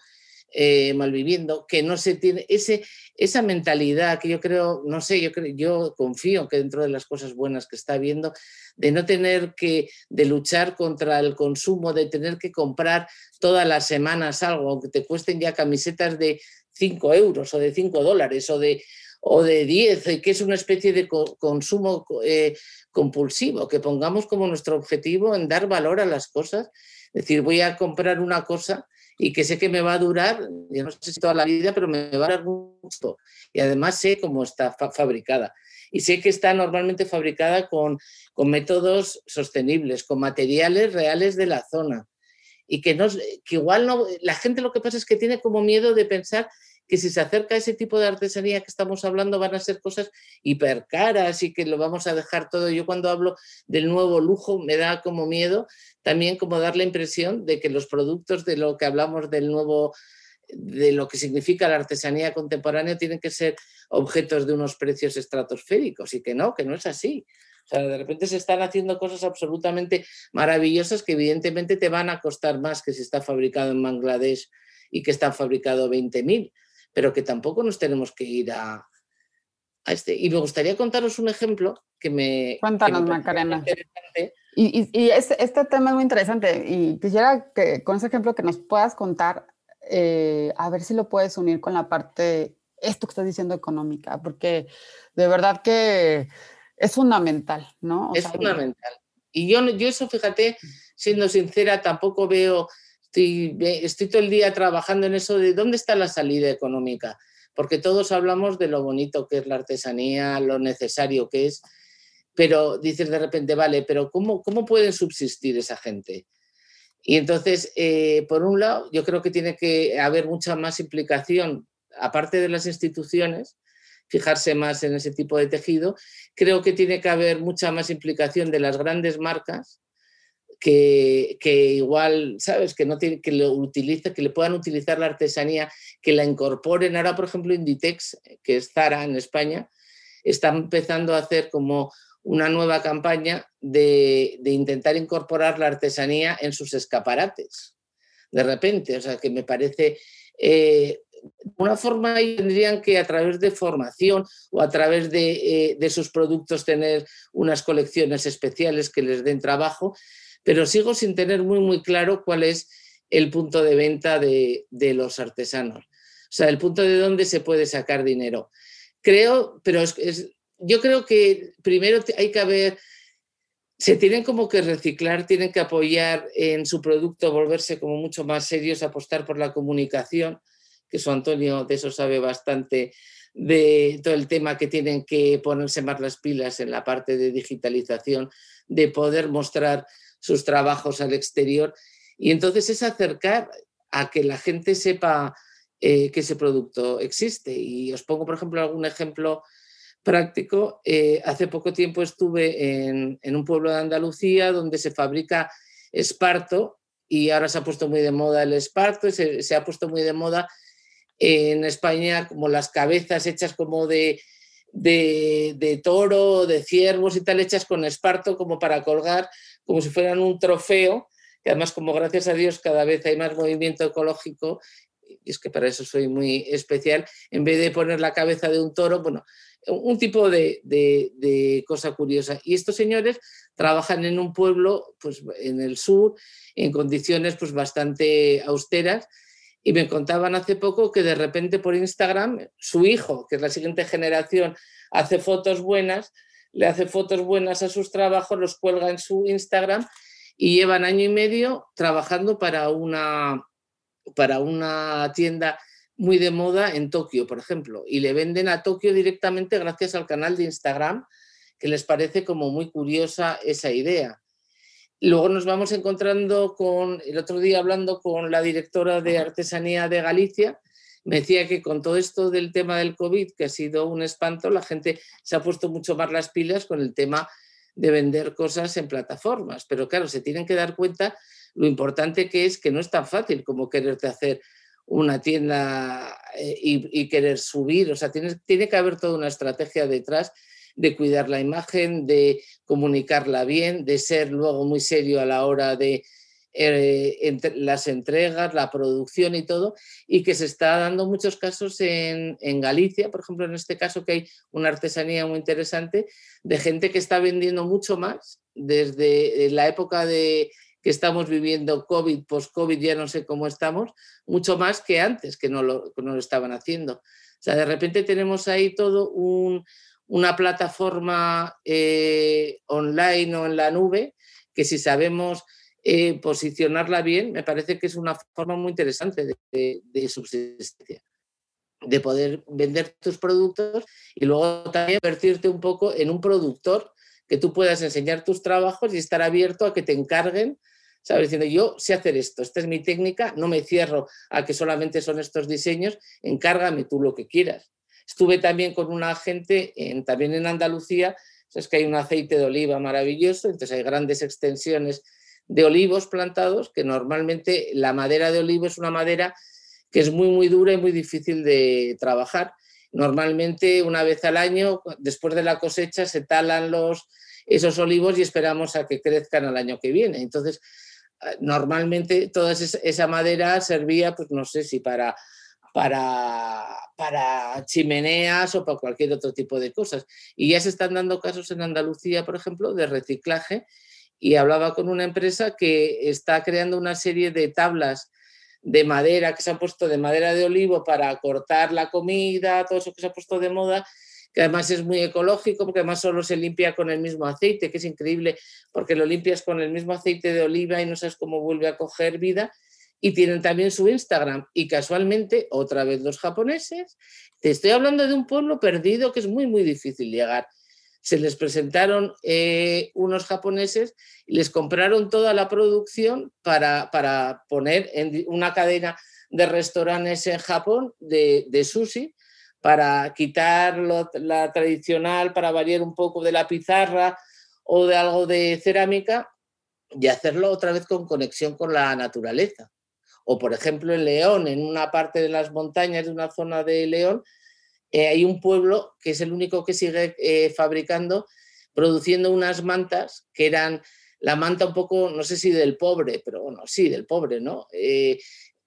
eh, malviviendo, que no se tiene ese, esa mentalidad que yo creo, no sé, yo, creo, yo confío que dentro de las cosas buenas que está viendo, de no tener que, de luchar contra el consumo, de tener que comprar todas las semanas algo, aunque te cuesten ya camisetas de 5 euros o de 5 dólares o de, o de 10, que es una especie de consumo eh, compulsivo, que pongamos como nuestro objetivo en dar valor a las cosas. Es decir, voy a comprar una cosa y que sé que me va a durar, yo no sé si toda la vida, pero me va a dar mucho. Y además sé cómo está fabricada. Y sé que está normalmente fabricada con, con métodos sostenibles, con materiales reales de la zona. Y que, no, que igual no, la gente lo que pasa es que tiene como miedo de pensar que si se acerca a ese tipo de artesanía que estamos hablando van a ser cosas hipercaras y que lo vamos a dejar todo. Yo cuando hablo del nuevo lujo me da como miedo también como dar la impresión de que los productos de lo que hablamos del nuevo de lo que significa la artesanía contemporánea tienen que ser objetos de unos precios estratosféricos y que no, que no es así. O sea, de repente se están haciendo cosas absolutamente maravillosas que evidentemente te van a costar más que si está fabricado en Bangladesh y que está fabricado 20.000, pero que tampoco nos tenemos que ir a, este. Y me gustaría contaros un ejemplo que me... Cuéntanos, Macarena. Y, y, este, este, tema es muy interesante y quisiera que con ese ejemplo que nos puedas contar, eh, a ver si lo puedes unir con la parte, esto que estás diciendo económica, porque de verdad que es fundamental, ¿no? es fundamental. Y yo, yo eso, fíjate, siendo sincera, tampoco veo, estoy, estoy todo el día trabajando en eso de dónde está la salida económica, porque todos hablamos de lo bonito que es la artesanía, lo necesario que es, pero dices de repente, vale, pero ¿cómo, cómo pueden subsistir esa gente? Y entonces, eh, por un lado, yo creo que tiene que haber mucha más implicación, aparte de las instituciones, fijarse más en ese tipo de tejido, creo que tiene que haber mucha más implicación de las grandes marcas que, que, igual, ¿sabes? Que, no tiene, que, lo utilice, que le puedan utilizar la artesanía, que la incorporen. Ahora, por ejemplo, Inditex, que es Zara en España, está empezando a hacer como una nueva campaña de, intentar incorporar la artesanía en sus escaparates. De repente, o sea, que me parece... Eh, una forma tendrían que a través de formación o a través de, eh, sus productos tener unas colecciones especiales que les den trabajo, pero sigo sin tener muy, muy claro cuál es el punto de venta de, los artesanos. O sea, el punto de dónde se puede sacar dinero. Creo, pero es, yo creo que primero hay que haber, se tienen como que reciclar, tienen que apoyar en su producto, volverse como mucho más serios, apostar por la comunicación, que su Antonio de eso sabe bastante, de todo el tema que tienen que ponerse más las pilas en la parte de digitalización, de poder mostrar sus trabajos al exterior. Y entonces es acercar a que la gente sepa eh, que ese producto existe. Y os pongo, por ejemplo, algún ejemplo práctico. Eh, hace poco tiempo estuve en, un pueblo de Andalucía donde se fabrica esparto y ahora se ha puesto muy de moda el esparto, se, se ha puesto muy de moda en España como las cabezas hechas como de, de, de, toro, de ciervos y tal, hechas con esparto como para colgar, como si fueran un trofeo, que además como gracias a Dios cada vez hay más movimiento ecológico, y es que para eso soy muy especial, en vez de poner la cabeza de un toro, bueno, un tipo de, cosa curiosa. Y estos señores trabajan en un pueblo, pues en el sur, en condiciones pues bastante austeras. Y me contaban hace poco que de repente por Instagram su hijo, que es la siguiente generación, hace fotos buenas, le hace fotos buenas a sus trabajos, los cuelga en su Instagram y llevan año y medio trabajando para una, para una tienda muy de moda en Tokio, por ejemplo, y le venden a Tokio directamente gracias al canal de Instagram, que les parece como muy curiosa esa idea. Luego nos vamos encontrando con, el otro día hablando con la directora de artesanía de Galicia, me decía que con todo esto del tema del COVID, que ha sido un espanto, la gente se ha puesto mucho más las pilas con el tema de vender cosas en plataformas. Pero claro, se tienen que dar cuenta lo importante que es que no es tan fácil como quererte hacer una tienda eh, y, querer subir. O sea, tiene, tiene que haber toda una estrategia detrás de cuidar la imagen, de comunicarla bien, de ser luego muy serio a la hora de eh, las entregas, la producción y todo, y que se está dando muchos casos en, Galicia, por ejemplo, en este caso que hay una artesanía muy interesante de gente que está vendiendo mucho más desde la época de que estamos viviendo COVID, post-COVID, ya no sé cómo estamos, mucho más que antes, que no lo, no estaban haciendo. O sea, de repente tenemos ahí todo una plataforma eh, online o en la nube que si sabemos eh, posicionarla bien, me parece que es una forma muy interesante de, de, subsistencia de poder vender tus productos y luego también convertirte un poco en un productor que tú puedas enseñar tus trabajos y estar abierto a que te encarguen ¿sabes? Diciendo, yo sé hacer esto, esta es mi técnica, no me cierro a que solamente son estos diseños, encárgame tú lo que quieras. Estuve también con una gente, en, también en Andalucía, es que hay un aceite de oliva maravilloso, entonces hay grandes extensiones de olivos plantados, que normalmente la madera de olivo es una madera que es muy, muy dura y muy difícil de trabajar. Normalmente una vez al año, después de la cosecha, se talan los, esos olivos y esperamos a que crezcan al año que viene. Entonces, eh, normalmente toda esa madera servía, pues no sé si para, para, para chimeneas o para cualquier otro tipo de cosas. Y ya se están dando casos en Andalucía, por ejemplo, de reciclaje. Y hablaba con una empresa que está creando una serie de tablas de madera que se han puesto de madera de olivo para cortar la comida, todo eso que se ha puesto de moda, que además es muy ecológico, porque además solo se limpia con el mismo aceite, que es increíble, porque lo limpias con el mismo aceite de oliva y no sabes cómo vuelve a coger vida. Y tienen también su Instagram. Y casualmente, otra vez los japoneses, te estoy hablando de un pueblo perdido que es muy, muy difícil llegar. Se les presentaron eh, unos japoneses y les compraron toda la producción para, para poner en una cadena de restaurantes en Japón de, sushi para quitar la tradicional, para variar un poco de la pizarra o de algo de cerámica y hacerlo otra vez con conexión con la naturaleza. O por ejemplo en León, en una parte de las montañas de una zona de León, eh, hay un pueblo que es el único que sigue eh, fabricando, produciendo unas mantas que eran la manta un poco, no sé si del pobre, pero bueno, sí, del pobre, ¿no? Eh,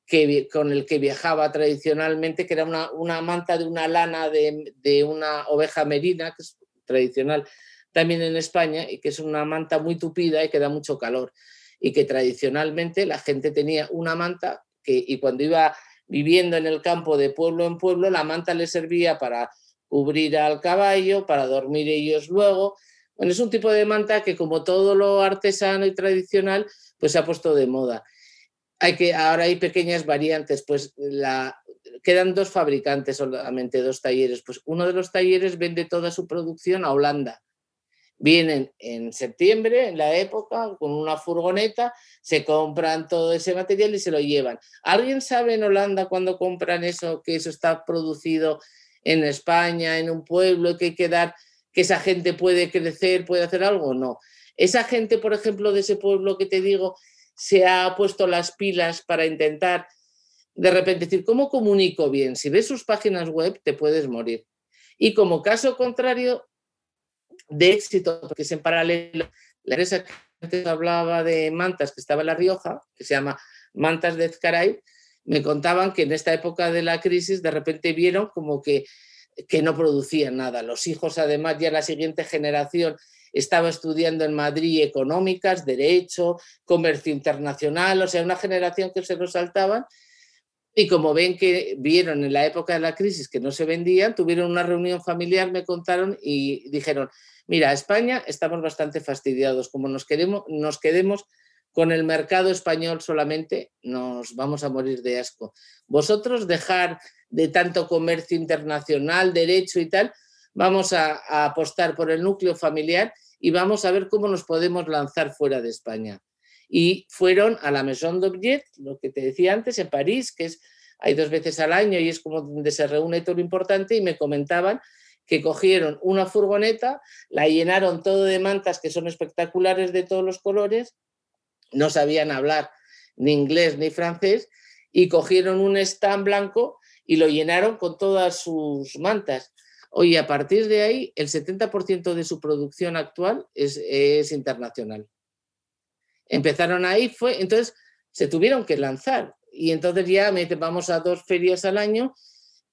que, con el que viajaba tradicionalmente, que era una, una manta de una lana de, de, una oveja merina, que es tradicional también en España, y que es una manta muy tupida y que da mucho calor. Y que tradicionalmente la gente tenía una manta que, y cuando iba viviendo en el campo de pueblo en pueblo, la manta le servía para cubrir al caballo, para dormir ellos luego. Bueno, es un tipo de manta que como todo lo artesano y tradicional, pues se ha puesto de moda hay que, ahora hay pequeñas variantes, pues la, quedan dos fabricantes solamente, dos talleres. Pues uno de los talleres vende toda su producción a Holanda. Vienen en septiembre, en la época, con una furgoneta, se compran todo ese material y se lo llevan. ¿Alguien sabe en Holanda cuando compran eso, que eso está producido en España, en un pueblo, que hay que dar, que esa gente puede crecer, puede hacer algo? No. Esa gente, por ejemplo, de ese pueblo que te digo, se ha puesto las pilas para intentar de repente decir, ¿cómo comunico bien? Si ves sus páginas web, te puedes morir. Y como caso contrario de éxito, porque es en paralelo, la empresa que antes hablaba de mantas que estaba en La Rioja, que se llama Mantas de Ezcaray, me contaban que en esta época de la crisis de repente vieron como que, que no producían nada. Los hijos, además, ya la siguiente generación estaba estudiando en Madrid económicas, derecho, comercio internacional, o sea, una generación que se lo. Y como ven que vieron en la época de la crisis que no se vendían, tuvieron una reunión familiar, me contaron y dijeron, mira, España estamos bastante fastidiados, como nos, queremos, nos quedemos con el mercado español solamente, nos vamos a morir de asco. Vosotros dejar de tanto comercio internacional, derecho y tal, vamos a, apostar por el núcleo familiar y vamos a ver cómo nos podemos lanzar fuera de España. Y fueron a la Maison d'Objet, lo que te decía antes, en París, que es, hay dos veces al año y es como donde se reúne todo lo importante, y me comentaban que cogieron una furgoneta, la llenaron todo de mantas que son espectaculares de todos los colores, no sabían hablar ni inglés ni francés, y cogieron un stand blanco y lo llenaron con todas sus mantas. Oye, a partir de ahí, el 70% de su producción actual es, internacional. Empezaron ahí, fue, entonces se tuvieron que lanzar. Y entonces ya me vamos a dos ferias al año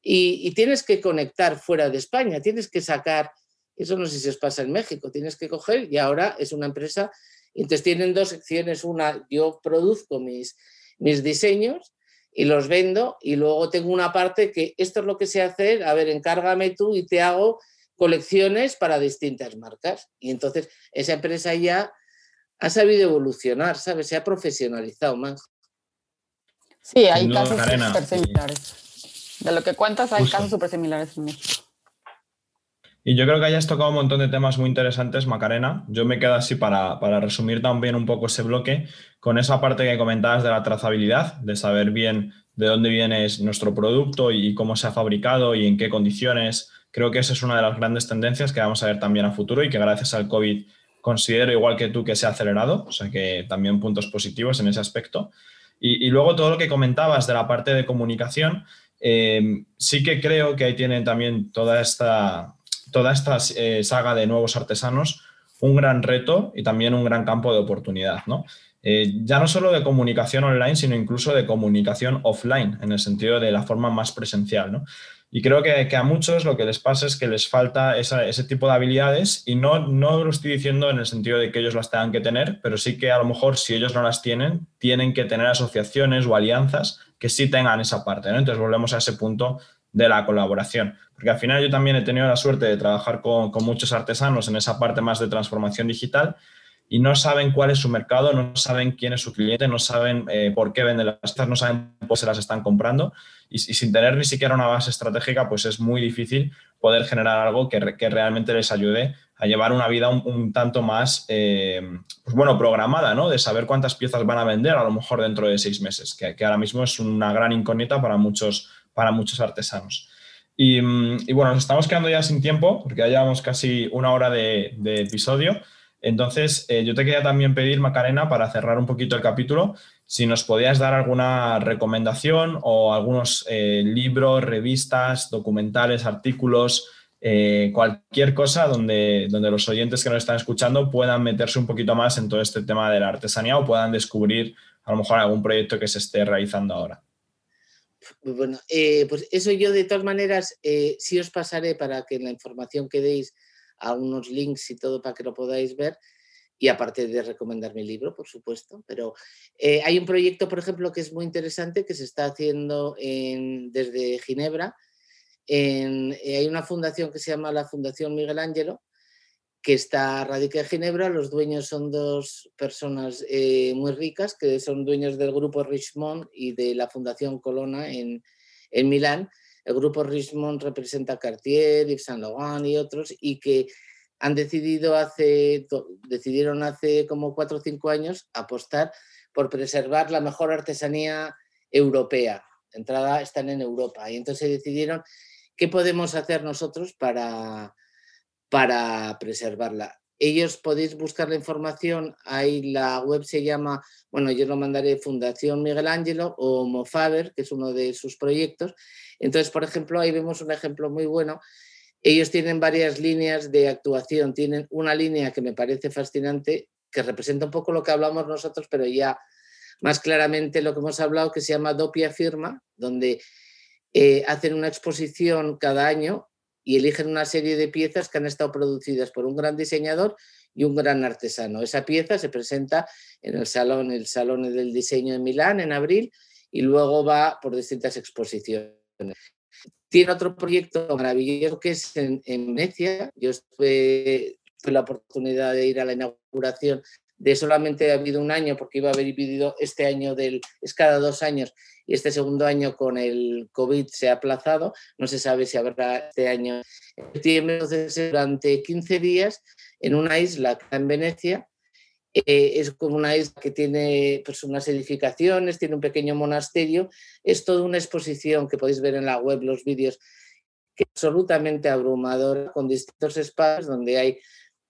y, tienes que conectar fuera de España, tienes que sacar, eso no sé si os pasa en México, tienes que coger y ahora es una empresa, entonces tienen dos secciones, una, yo produzco mis, mis diseños y los vendo y luego tengo una parte que esto es lo que sé hacer, a ver, encárgame tú y te hago colecciones para distintas marcas. Y entonces esa empresa ya ha sabido evolucionar, ¿sabes? Se ha profesionalizado más. Sí, hay casos súper similares. De lo que cuentas, hay casos súper similares en México. Y yo creo que hayas tocado un montón de temas muy interesantes, Macarena. Yo me quedo así para, para, resumir también un poco ese bloque con esa parte que comentabas de la trazabilidad, de saber bien de dónde viene nuestro producto y cómo se ha fabricado y en qué condiciones. Creo que esa es una de las grandes tendencias que vamos a ver también a futuro y que gracias al COVID considero igual que tú que se ha acelerado, o sea que también puntos positivos en ese aspecto. Y, luego todo lo que comentabas de la parte de comunicación, eh, sí que creo que ahí tienen también toda esta toda esta eh, saga de nuevos artesanos un gran reto y también un gran campo de oportunidad, ¿no? Eh, ya no solo de comunicación online, sino incluso de comunicación offline, en el sentido de la forma más presencial, ¿no? Y creo que, a muchos lo que les pasa es que les falta ese tipo de habilidades y no, no lo estoy diciendo en el sentido de que ellos las tengan que tener, pero sí que a lo mejor si ellos no las tienen, tienen que tener asociaciones o alianzas que sí tengan esa parte. ¿no? Entonces volvemos a ese punto de la colaboración. Porque al final yo también he tenido la suerte de trabajar con, muchos artesanos en esa parte más de transformación digital y no saben cuál es su mercado, no saben quién es su cliente, no saben eh, por qué venden las cosas, no saben por se las están comprando y, sin tener ni siquiera una base estratégica, pues es muy difícil poder generar algo que, realmente les ayude a llevar una vida un, tanto más, eh, pues bueno, programada, ¿no? De saber cuántas piezas van a vender a lo mejor dentro de seis meses, que, ahora mismo es una gran incógnita para muchos, para muchos artesanos. Y, bueno, nos estamos quedando ya sin tiempo, porque ya llevamos casi una hora de, de episodio. Entonces, eh, yo te quería también pedir, Macarena, para cerrar un poquito el capítulo, si nos podías dar alguna recomendación o algunos eh, libros, revistas, documentales, artículos, eh, cualquier cosa donde, donde los oyentes que nos están escuchando puedan meterse un poquito más en todo este tema de la artesanía o puedan descubrir a lo mejor algún proyecto que se esté realizando ahora. Bueno, pues eso yo de todas maneras sí os pasaré para que la información que deis a unos links y todo para que lo podáis ver. Y aparte de recomendar mi libro, por supuesto. Pero eh, hay un proyecto, por ejemplo, que es muy interesante, que se está haciendo desde Ginebra. Eh, hay una fundación que se llama la Fundación Miguel Ángelo, que está radicada en Ginebra. Los dueños son dos personas eh, muy ricas, que son dueños del grupo Richmond y de la Fundación Colonna en, en Milán el grupo Richmond representa Cartier, Yves Saint Laurent y otros, y que han decidido hace, decidieron hace como cuatro o cinco años apostar por preservar la mejor artesanía europea. Entrada están en Europa. Y entonces decidieron qué podemos hacer nosotros para, para preservarla. Ellos podéis buscar la información, ahí la web se llama, bueno, yo lo mandaré Fundación Miguel Ángelo o Mofaber, que es uno de sus proyectos, entonces, por ejemplo, ahí vemos un ejemplo muy bueno. Ellos tienen varias líneas de actuación. Tienen una línea que me parece fascinante, que representa un poco lo que hablamos nosotros, pero ya más claramente lo que hemos hablado, que se llama Dopia Firma, donde eh, hacen una exposición cada año y eligen una serie de piezas que han estado producidas por un gran diseñador y un gran artesano. Esa pieza se presenta en el salón, el Salón del Diseño de Milán en abril y luego va por distintas exposiciones. Tiene otro proyecto maravilloso que es en, Venecia. Yo tuve, la oportunidad de ir a la inauguración de solamente ha habido un año porque iba a haber vivido este año del es cada dos años y este segundo año con el COVID se ha aplazado, no se sabe si habrá este año. Entonces, durante 15 días en una isla en Venecia eh, es como una isla que tiene pues, unas edificaciones, tiene un pequeño monasterio, es toda una exposición que podéis ver en la web, los vídeos, que es absolutamente abrumadora, con distintos espacios donde hay,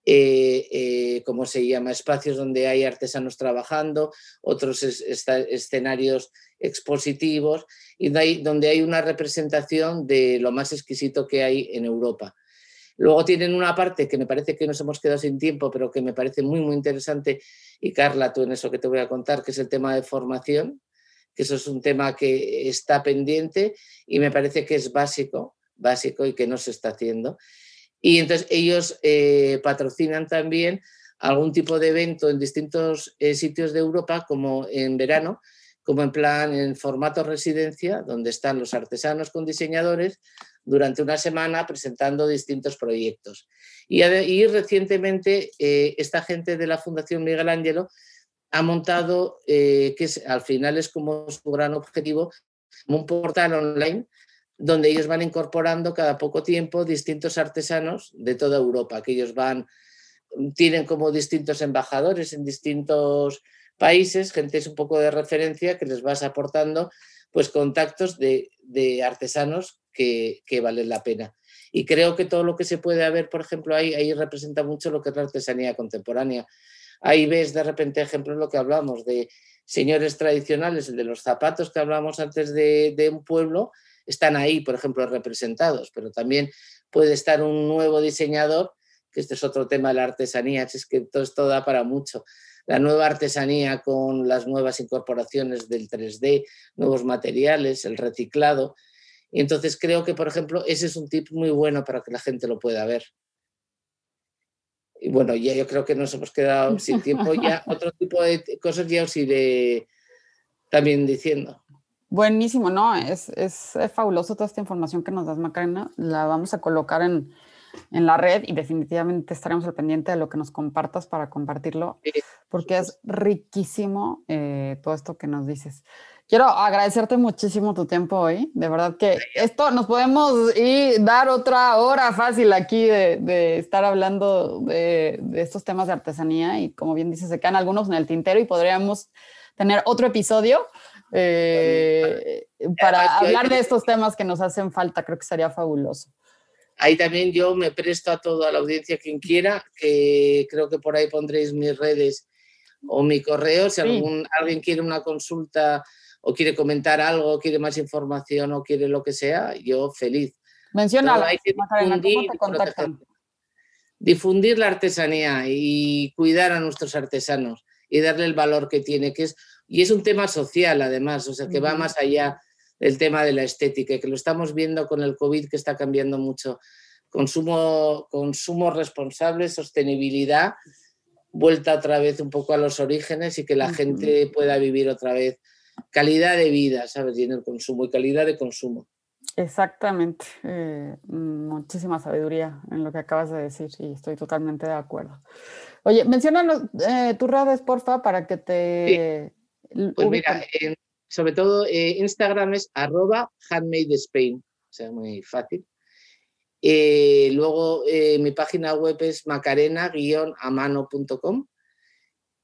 eh, eh, ¿cómo se llama?, espacios donde hay artesanos trabajando, otros escenarios expositivos y donde hay una representación de lo más exquisito que hay en Europa. Luego tienen una parte que me parece que nos hemos quedado sin tiempo, pero que me parece muy, muy interesante. Y Carla, tú en eso que te voy a contar, que es el tema de formación, que eso es un tema que está pendiente y me parece que es básico, básico y que no se está haciendo. Y entonces ellos eh, patrocinan también algún tipo de evento en distintos eh, sitios de Europa, como en verano, como en plan en formato residencia, donde están los artesanos con diseñadores, durante una semana presentando distintos proyectos. Y, recientemente eh, esta gente de la Fundación Miguel Ángelo ha montado, que al final es como su gran objetivo, un portal online donde ellos van incorporando cada poco tiempo distintos artesanos de toda Europa, que ellos van, tienen como distintos embajadores en distintos países, gente es un poco de referencia que les vas aportando pues contactos de, de artesanos que, que, valen la pena. Y creo que todo lo que se puede ver, por ejemplo, ahí, ahí representa mucho lo que es la artesanía contemporánea. Ahí ves de repente ejemplos lo que hablamos de señores tradicionales, el de los zapatos que hablamos antes de, de un pueblo, están ahí, por ejemplo, representados, pero también puede estar un nuevo diseñador que este es otro tema de la artesanía, es que todo esto da para mucho. La nueva artesanía con las nuevas incorporaciones del 3D, nuevos materiales, el reciclado. Y entonces creo que, por ejemplo, ese es un tip muy bueno para que la gente lo pueda ver. Y bueno, ya yo creo que nos hemos quedado sin tiempo. Ya <laughs> otro tipo de cosas ya os iré también diciendo. Buenísimo, ¿no? Es, es, fabuloso toda esta información que nos das, Macarena. La vamos a colocar en, en, la red y definitivamente estaremos al pendiente de lo que nos compartas para compartirlo, porque es riquísimo eh, todo esto que nos dices. Quiero agradecerte muchísimo tu tiempo hoy. De verdad que esto nos podemos ir, dar otra hora fácil aquí de, de estar hablando de, de, estos temas de artesanía y como bien dices, se quedan algunos en el tintero y podríamos tener otro episodio eh, para hablar de estos temas que nos hacen falta. Creo que sería fabuloso. Ahí también yo me presto a toda la audiencia quien quiera, que creo que por ahí pondréis mis redes o mi correo. Si algún, alguien quiere una consulta o quiere comentar algo, quiere más información o quiere lo que sea, yo feliz. Menciona, difundir, difundir la artesanía y cuidar a nuestros artesanos y darle el valor que tiene, que es y es un tema social, además, o sea, que va más allá del tema de la estética, que lo estamos viendo con el COVID, que está cambiando mucho. Consumo, consumo responsable, sostenibilidad, vuelta otra vez un poco a los orígenes y que la gente pueda vivir otra vez calidad de vida, ¿sabes? Y en el consumo y calidad de consumo. Exactamente. Eh, muchísima sabiduría en lo que acabas de decir y estoy totalmente de acuerdo. Oye, menciona eh, tus redes, porfa, para que te... Pues mira, sobre todo eh, Instagram es arroba handmadespain, o sea, muy fácil. Eh, luego eh, mi página web es macarena-amano.com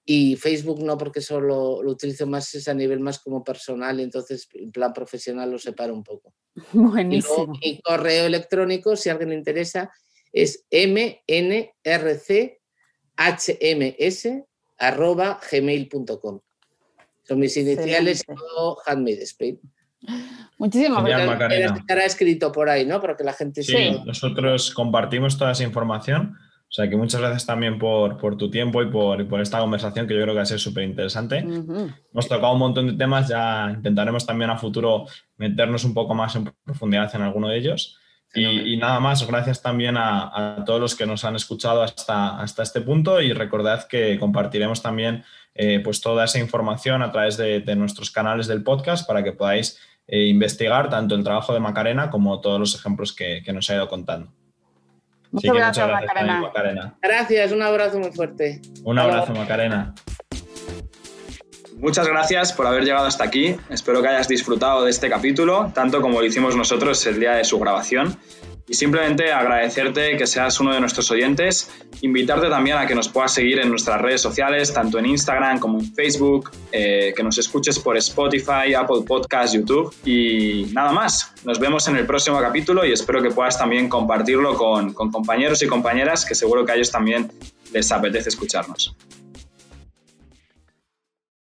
y Facebook no porque solo lo utilizo más a nivel más como personal entonces en plan profesional lo separo un poco. <laughs> Buenísimo. Y mi correo electrónico, si a alguien le interesa, es mnrchms.gmail.com. Son mis iniciales o Handmade Spain. Muchísimas gracias. Estará escrito por ahí, ¿no? Para que la gente Sí, nosotros compartimos toda esa información. O sea que muchas gracias también por, por tu tiempo y por, por, esta conversación que yo creo que va a ser súper interesante. Hemos tocado un montón de temas, ya intentaremos también a futuro meternos un poco más en profundidad en alguno de ellos. Y, nada más, gracias también a, a, todos los que nos han escuchado hasta, hasta este punto y recordad que compartiremos también eh, pues toda esa información a través de, nuestros canales del podcast para que podáis eh, investigar tanto el trabajo de Macarena como todos los ejemplos que, nos ha ido contando. Muchas, gracias, Macarena. Gracias, un abrazo muy fuerte. Un abrazo, Macarena. Muchas gracias por haber llegado hasta aquí. Espero que hayas disfrutado de este capítulo, tanto como lo hicimos nosotros el día de su grabación. Y simplemente agradecerte que seas uno de nuestros oyentes, invitarte también a que nos puedas seguir en nuestras redes sociales, tanto en Instagram como en Facebook, eh, que nos escuches por Spotify, Apple Podcasts, YouTube y nada más. Nos vemos en el próximo capítulo y espero que puedas también compartirlo con, con compañeros y compañeras que seguro que a ellos también les apetece escucharnos.